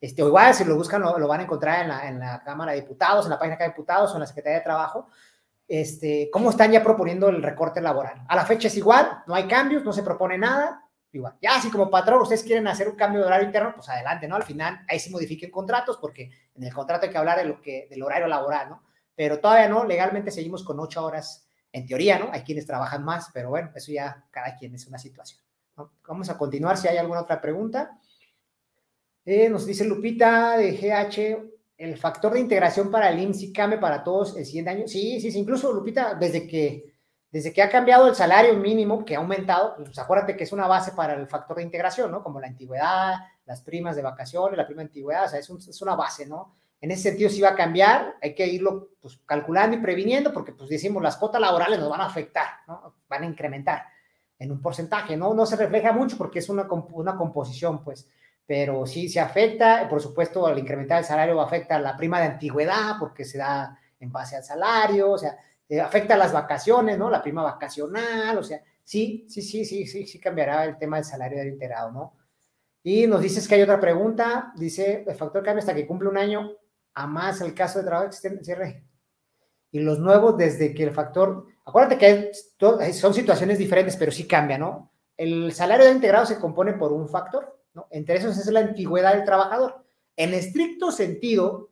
este, o igual, si lo buscan, lo, van a encontrar en la, Cámara de Diputados, en la página de Diputados o en la Secretaría de Trabajo. Este, ¿Cómo están ya proponiendo el recorte laboral? A la fecha es igual, no hay cambios, no se propone nada. Igual, ya si como patrón ustedes quieren hacer un cambio de horario interno, pues adelante, ¿no? Al final, ahí sí modifiquen contratos, porque en el contrato hay que hablar de lo que, del horario laboral, ¿no? Pero todavía no, legalmente seguimos con ocho horas, en teoría, ¿no? Hay quienes trabajan más, pero bueno, eso ya cada quien es una situación. Vamos a continuar si hay alguna otra pregunta. Eh, nos dice Lupita de GH, el factor de integración para el IMSS cambia para todos el siguiente año. Sí, sí, sí, incluso Lupita, desde que, desde que ha cambiado el salario mínimo, que ha aumentado, pues acuérdate que es una base para el factor de integración, ¿no? Como la antigüedad, las primas de vacaciones, la prima de antigüedad, o sea, es, es una base, ¿no? En ese sentido sí va a cambiar, hay que irlo pues, calculando y previniendo, porque pues decimos, las cuotas laborales nos van a afectar, ¿no? Van a incrementar en un porcentaje, ¿no? No se refleja mucho porque es una, una composición, pues pero sí se afecta, por supuesto, al incrementar el salario afecta la prima de antigüedad porque se da en base al salario, o sea, eh, afecta las vacaciones, ¿no? La prima vacacional, o sea, sí, sí, sí, sí, sí, sí cambiará el tema del salario del integrado, ¿no? Y nos dices que hay otra pregunta, dice, el factor cambia hasta que cumple un año, a más el caso de trabajo cierre. Y los nuevos desde que el factor, acuérdate que son situaciones diferentes, pero sí cambia, ¿no? El salario de integrado se compone por un factor, entre esos es la antigüedad del trabajador. En estricto sentido,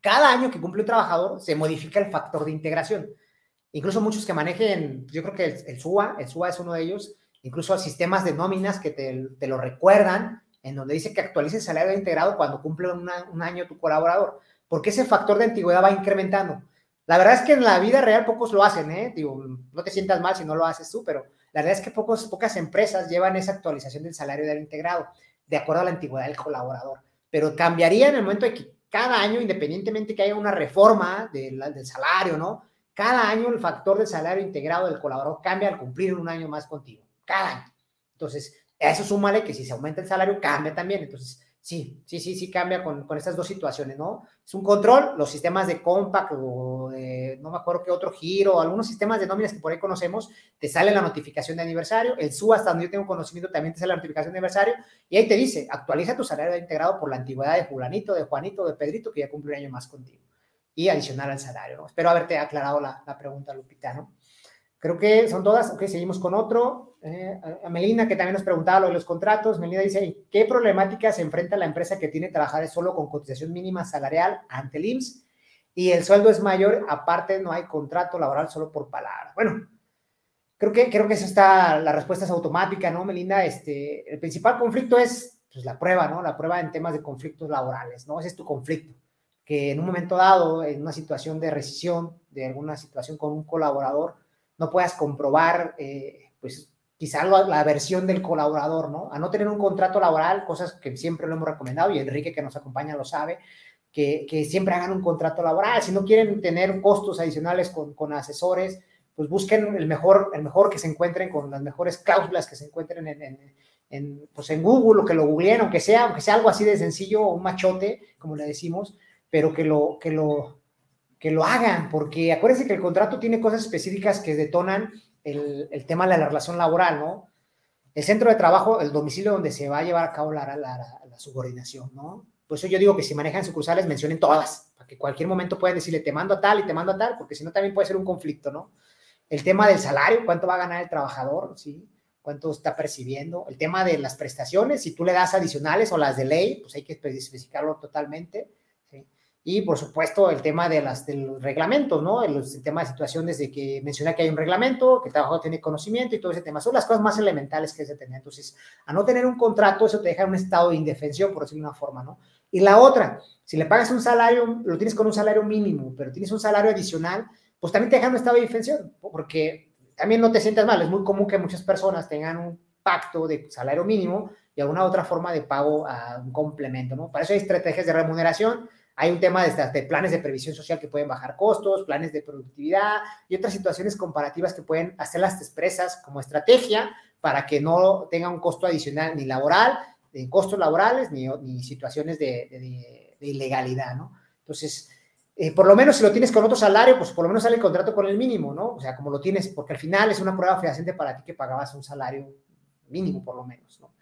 cada año que cumple un trabajador se modifica el factor de integración. Incluso muchos que manejen, yo creo que el, SUA, el SUA es uno de ellos, incluso sistemas de nóminas que te, lo recuerdan, en donde dice que actualice el salario integrado cuando cumple un año tu colaborador, porque ese factor de antigüedad va incrementando. La verdad es que en la vida real pocos lo hacen, ¿eh? Digo, no te sientas mal si no lo haces tú, pero la verdad es que pocos, pocas empresas llevan esa actualización del salario del integrado, de acuerdo a la antigüedad del colaborador. Pero cambiaría en el momento de que cada año, independientemente que haya una reforma del, salario, ¿no? Cada año el factor del salario integrado del colaborador cambia al cumplir un año más contigo. Cada año. Entonces, a eso súmale que si se aumenta el salario, cambia también. Entonces, Sí, sí, sí, sí cambia con, con, estas dos situaciones, ¿no? Es un control, los sistemas de compact o de, no me acuerdo qué otro giro, algunos sistemas de nóminas que por ahí conocemos, te sale la notificación de aniversario, el SU hasta donde yo tengo conocimiento también te sale la notificación de aniversario y ahí te dice, actualiza tu salario integrado por la antigüedad de fulanito, de Juanito, de Pedrito, que ya cumple un año más contigo y adicional al salario, ¿no? Espero haberte aclarado la, la pregunta, Lupita, ¿no? Creo que son todas. Ok, seguimos con otro. Eh, a Melina, que también nos preguntaba lo de los contratos. Melina dice, ¿qué problemática se enfrenta la empresa que tiene trabajadores solo con cotización mínima salarial ante el IMSS y el sueldo es mayor, aparte no hay contrato laboral solo por palabra? Bueno, creo que, creo que esa está, la respuesta es automática, ¿no, Melinda? Este, el principal conflicto es pues, la prueba, ¿no? La prueba en temas de conflictos laborales, ¿no? Ese es tu conflicto, que en un momento dado, en una situación de rescisión, de alguna situación con un colaborador, no puedas comprobar, eh, pues quizá la versión del colaborador, ¿no? A no tener un contrato laboral, cosas que siempre lo hemos recomendado y Enrique que nos acompaña lo sabe, que, siempre hagan un contrato laboral. Si no quieren tener costos adicionales con, asesores, pues busquen el mejor, el mejor que se encuentren con las mejores cláusulas que se encuentren en, pues en Google o que lo googleen, aunque sea, aunque sea algo así de sencillo, un machote, como le decimos, pero que lo, que lo, que lo hagan, porque acuérdense que el contrato tiene cosas específicas que detonan el, tema de la relación laboral, ¿no? El centro de trabajo, el domicilio donde se va a llevar a cabo la, subordinación, ¿no? Por eso yo digo que si manejan sucursales, mencionen todas, para que cualquier momento puedan decirle, te mando a tal y te mando a tal, porque si no también puede ser un conflicto, ¿no? El tema del salario, cuánto va a ganar el trabajador, ¿sí? Cuánto está percibiendo. El tema de las prestaciones, si tú le das adicionales o las de ley, pues hay que especificarlo totalmente y por supuesto el tema de, las, de los reglamentos, ¿no? El, el, tema de situaciones de que menciona que hay un reglamento, que el trabajador tiene conocimiento y todo ese tema. Son las cosas más elementales que se tener. Entonces, a no tener un contrato, eso te deja en un estado de indefensión, por decirlo de una forma, ¿no? Y la otra, si le pagas un salario, lo tienes con un salario mínimo, pero tienes un salario adicional, pues también te deja en un estado de indefensión, porque también no te sientas mal. Es muy común que muchas personas tengan un pacto de salario mínimo y alguna otra forma de pago a un complemento, ¿no? Para eso hay estrategias de remuneración hay un tema de, planes de previsión social que pueden bajar costos, planes de productividad y otras situaciones comparativas que pueden hacer las expresas como estrategia para que no tenga un costo adicional ni laboral, de costos laborales, ni, ni situaciones de, ilegalidad, ¿no? Entonces, eh, por lo menos si lo tienes con otro salario, pues por lo menos sale el contrato con el mínimo, ¿no? O sea, como lo tienes, porque al final es una prueba fehaciente para ti que pagabas un salario mínimo, por lo menos, ¿no?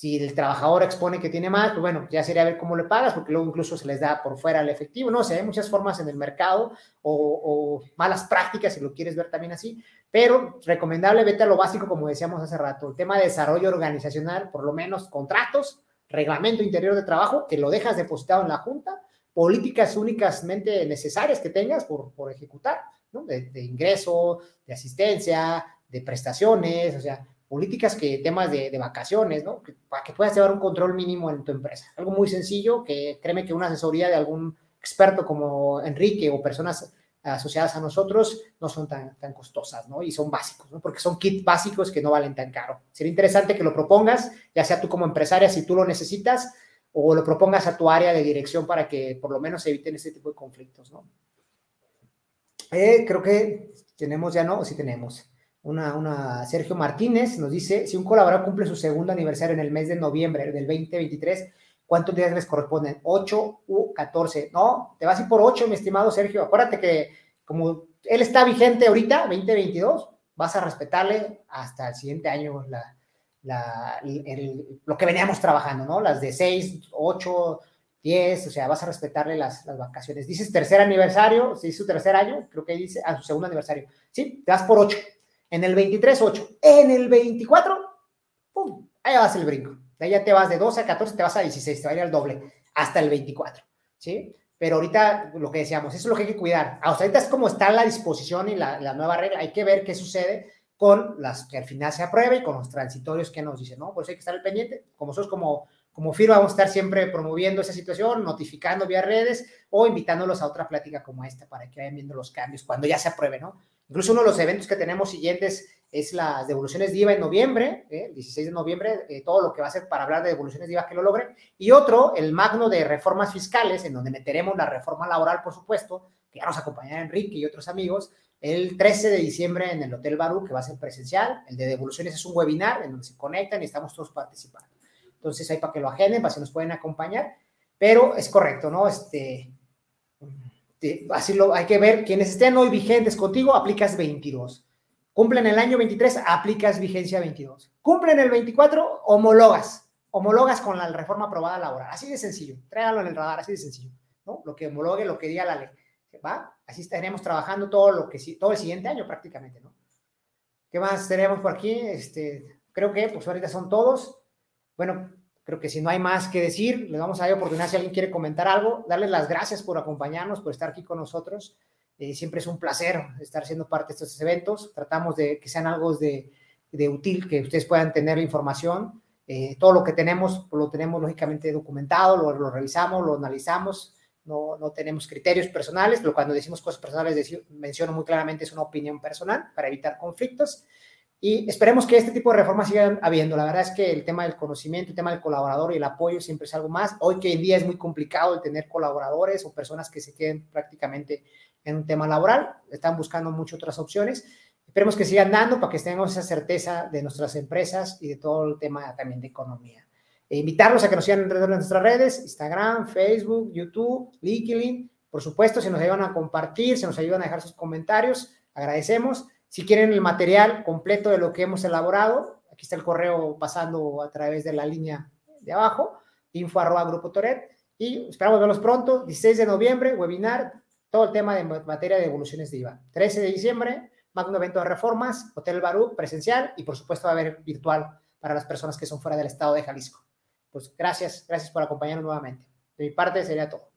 Si el trabajador expone que tiene más, pues bueno, ya sería ver cómo le pagas, porque luego incluso se les da por fuera el efectivo. No sé, hay muchas formas en el mercado o, o, malas prácticas, si lo quieres ver también así, pero recomendable, vete a lo básico, como decíamos hace rato, el tema de desarrollo organizacional, por lo menos contratos, reglamento interior de trabajo, que lo dejas depositado en la Junta, políticas únicamente necesarias que tengas por, por ejecutar, ¿no? de, de ingreso, de asistencia, de prestaciones, o sea, políticas que temas de, vacaciones, ¿no? Para que puedas llevar un control mínimo en tu empresa. Algo muy sencillo que créeme que una asesoría de algún experto como Enrique o personas asociadas a nosotros no son tan, tan costosas, ¿no? Y son básicos, ¿no? Porque son kits básicos que no valen tan caro. Sería interesante que lo propongas, ya sea tú como empresaria, si tú lo necesitas, o lo propongas a tu área de dirección para que por lo menos eviten este tipo de conflictos, ¿no? Eh, creo que tenemos ya, ¿no? Sí tenemos una, Sergio Martínez nos dice, si un colaborador cumple su segundo aniversario en el mes de noviembre del 2023, ¿cuántos días les corresponden? ¿8 u 14? No, te vas a ir por 8, mi estimado Sergio. Acuérdate que como él está vigente ahorita, 2022, vas a respetarle hasta el siguiente año la, la, lo que veníamos trabajando, ¿no? Las de 6, 8, 10, o sea, vas a respetarle las, las vacaciones. Dices tercer aniversario, si es su tercer año, creo que dice, a su segundo aniversario. Sí, te vas por 8 en el 23, 8. En el 24, ¡pum! Ahí vas el brinco. De ahí ya te vas de 12 a 14, te vas a 16, te va a ir al doble, hasta el 24, ¿sí? Pero ahorita, lo que decíamos, eso es lo que hay que cuidar. Ahorita es como está la disposición y la, nueva regla. Hay que ver qué sucede con las que al final se apruebe y con los transitorios que nos dicen, ¿no? Por eso hay que estar al pendiente. Como nosotros, como, como firma, vamos a estar siempre promoviendo esa situación, notificando vía redes o invitándolos a otra plática como esta para que vayan viendo los cambios cuando ya se apruebe, ¿no? Incluso uno de los eventos que tenemos siguientes es las devoluciones de IVA en noviembre, ¿eh? 16 de noviembre, eh, todo lo que va a ser para hablar de devoluciones de IVA que lo logren. Y otro, el magno de reformas fiscales, en donde meteremos la reforma laboral, por supuesto, que ya nos acompañará Enrique y otros amigos, el 13 de diciembre en el Hotel Barú, que va a ser presencial. El de devoluciones es un webinar en donde se conectan y estamos todos participando. Entonces, ahí para que lo agenden, para que nos pueden acompañar. Pero es correcto, ¿no? Este, así lo hay que ver, quienes estén hoy vigentes contigo, aplicas 22. Cumplen el año 23, aplicas vigencia 22. Cumplen el 24, homologas. Homologas con la reforma aprobada laboral. Así de sencillo. Tráigalo en el radar, así de sencillo. ¿no? Lo que homologue, lo que diga la ley. ¿Va? Así estaremos trabajando todo, lo que, todo el siguiente año prácticamente, ¿no? ¿Qué más tenemos por aquí? Este, creo que pues ahorita son todos. Bueno, Creo que si no hay más que decir, le vamos a dar oportunidad si alguien quiere comentar algo, darles las gracias por acompañarnos, por estar aquí con nosotros. Eh, siempre es un placer estar siendo parte de estos eventos. Tratamos de que sean algo de, de útil, que ustedes puedan tener información. Eh, todo lo que tenemos, pues, lo tenemos lógicamente documentado, lo, lo, revisamos, lo analizamos no, no tenemos criterios personales, pero cuando decimos cosas personales menciono muy claramente es una opinión personal para evitar conflictos. Y esperemos que este tipo de reformas sigan habiendo. La verdad es que el tema del conocimiento, el tema del colaborador y el apoyo siempre es algo más. Hoy que en día es muy complicado el tener colaboradores o personas que se queden prácticamente en un tema laboral. Están buscando muchas otras opciones. Esperemos que sigan dando para que tengamos esa certeza de nuestras empresas y de todo el tema también de economía. E invitarlos a que nos sigan en nuestras redes, Instagram, Facebook, YouTube, LinkedIn. Por supuesto, si nos ayudan a compartir, si nos ayudan a dejar sus comentarios, agradecemos. Si quieren el material completo de lo que hemos elaborado, aquí está el correo pasando a través de la línea de abajo, info arroba grupo Toret. Y esperamos verlos pronto, 16 de noviembre, webinar, todo el tema de materia de evoluciones de IVA. 13 de diciembre, magno evento de reformas, Hotel Barú, presencial y por supuesto va a haber virtual para las personas que son fuera del estado de Jalisco. Pues gracias, gracias por acompañarnos nuevamente. De mi parte sería todo.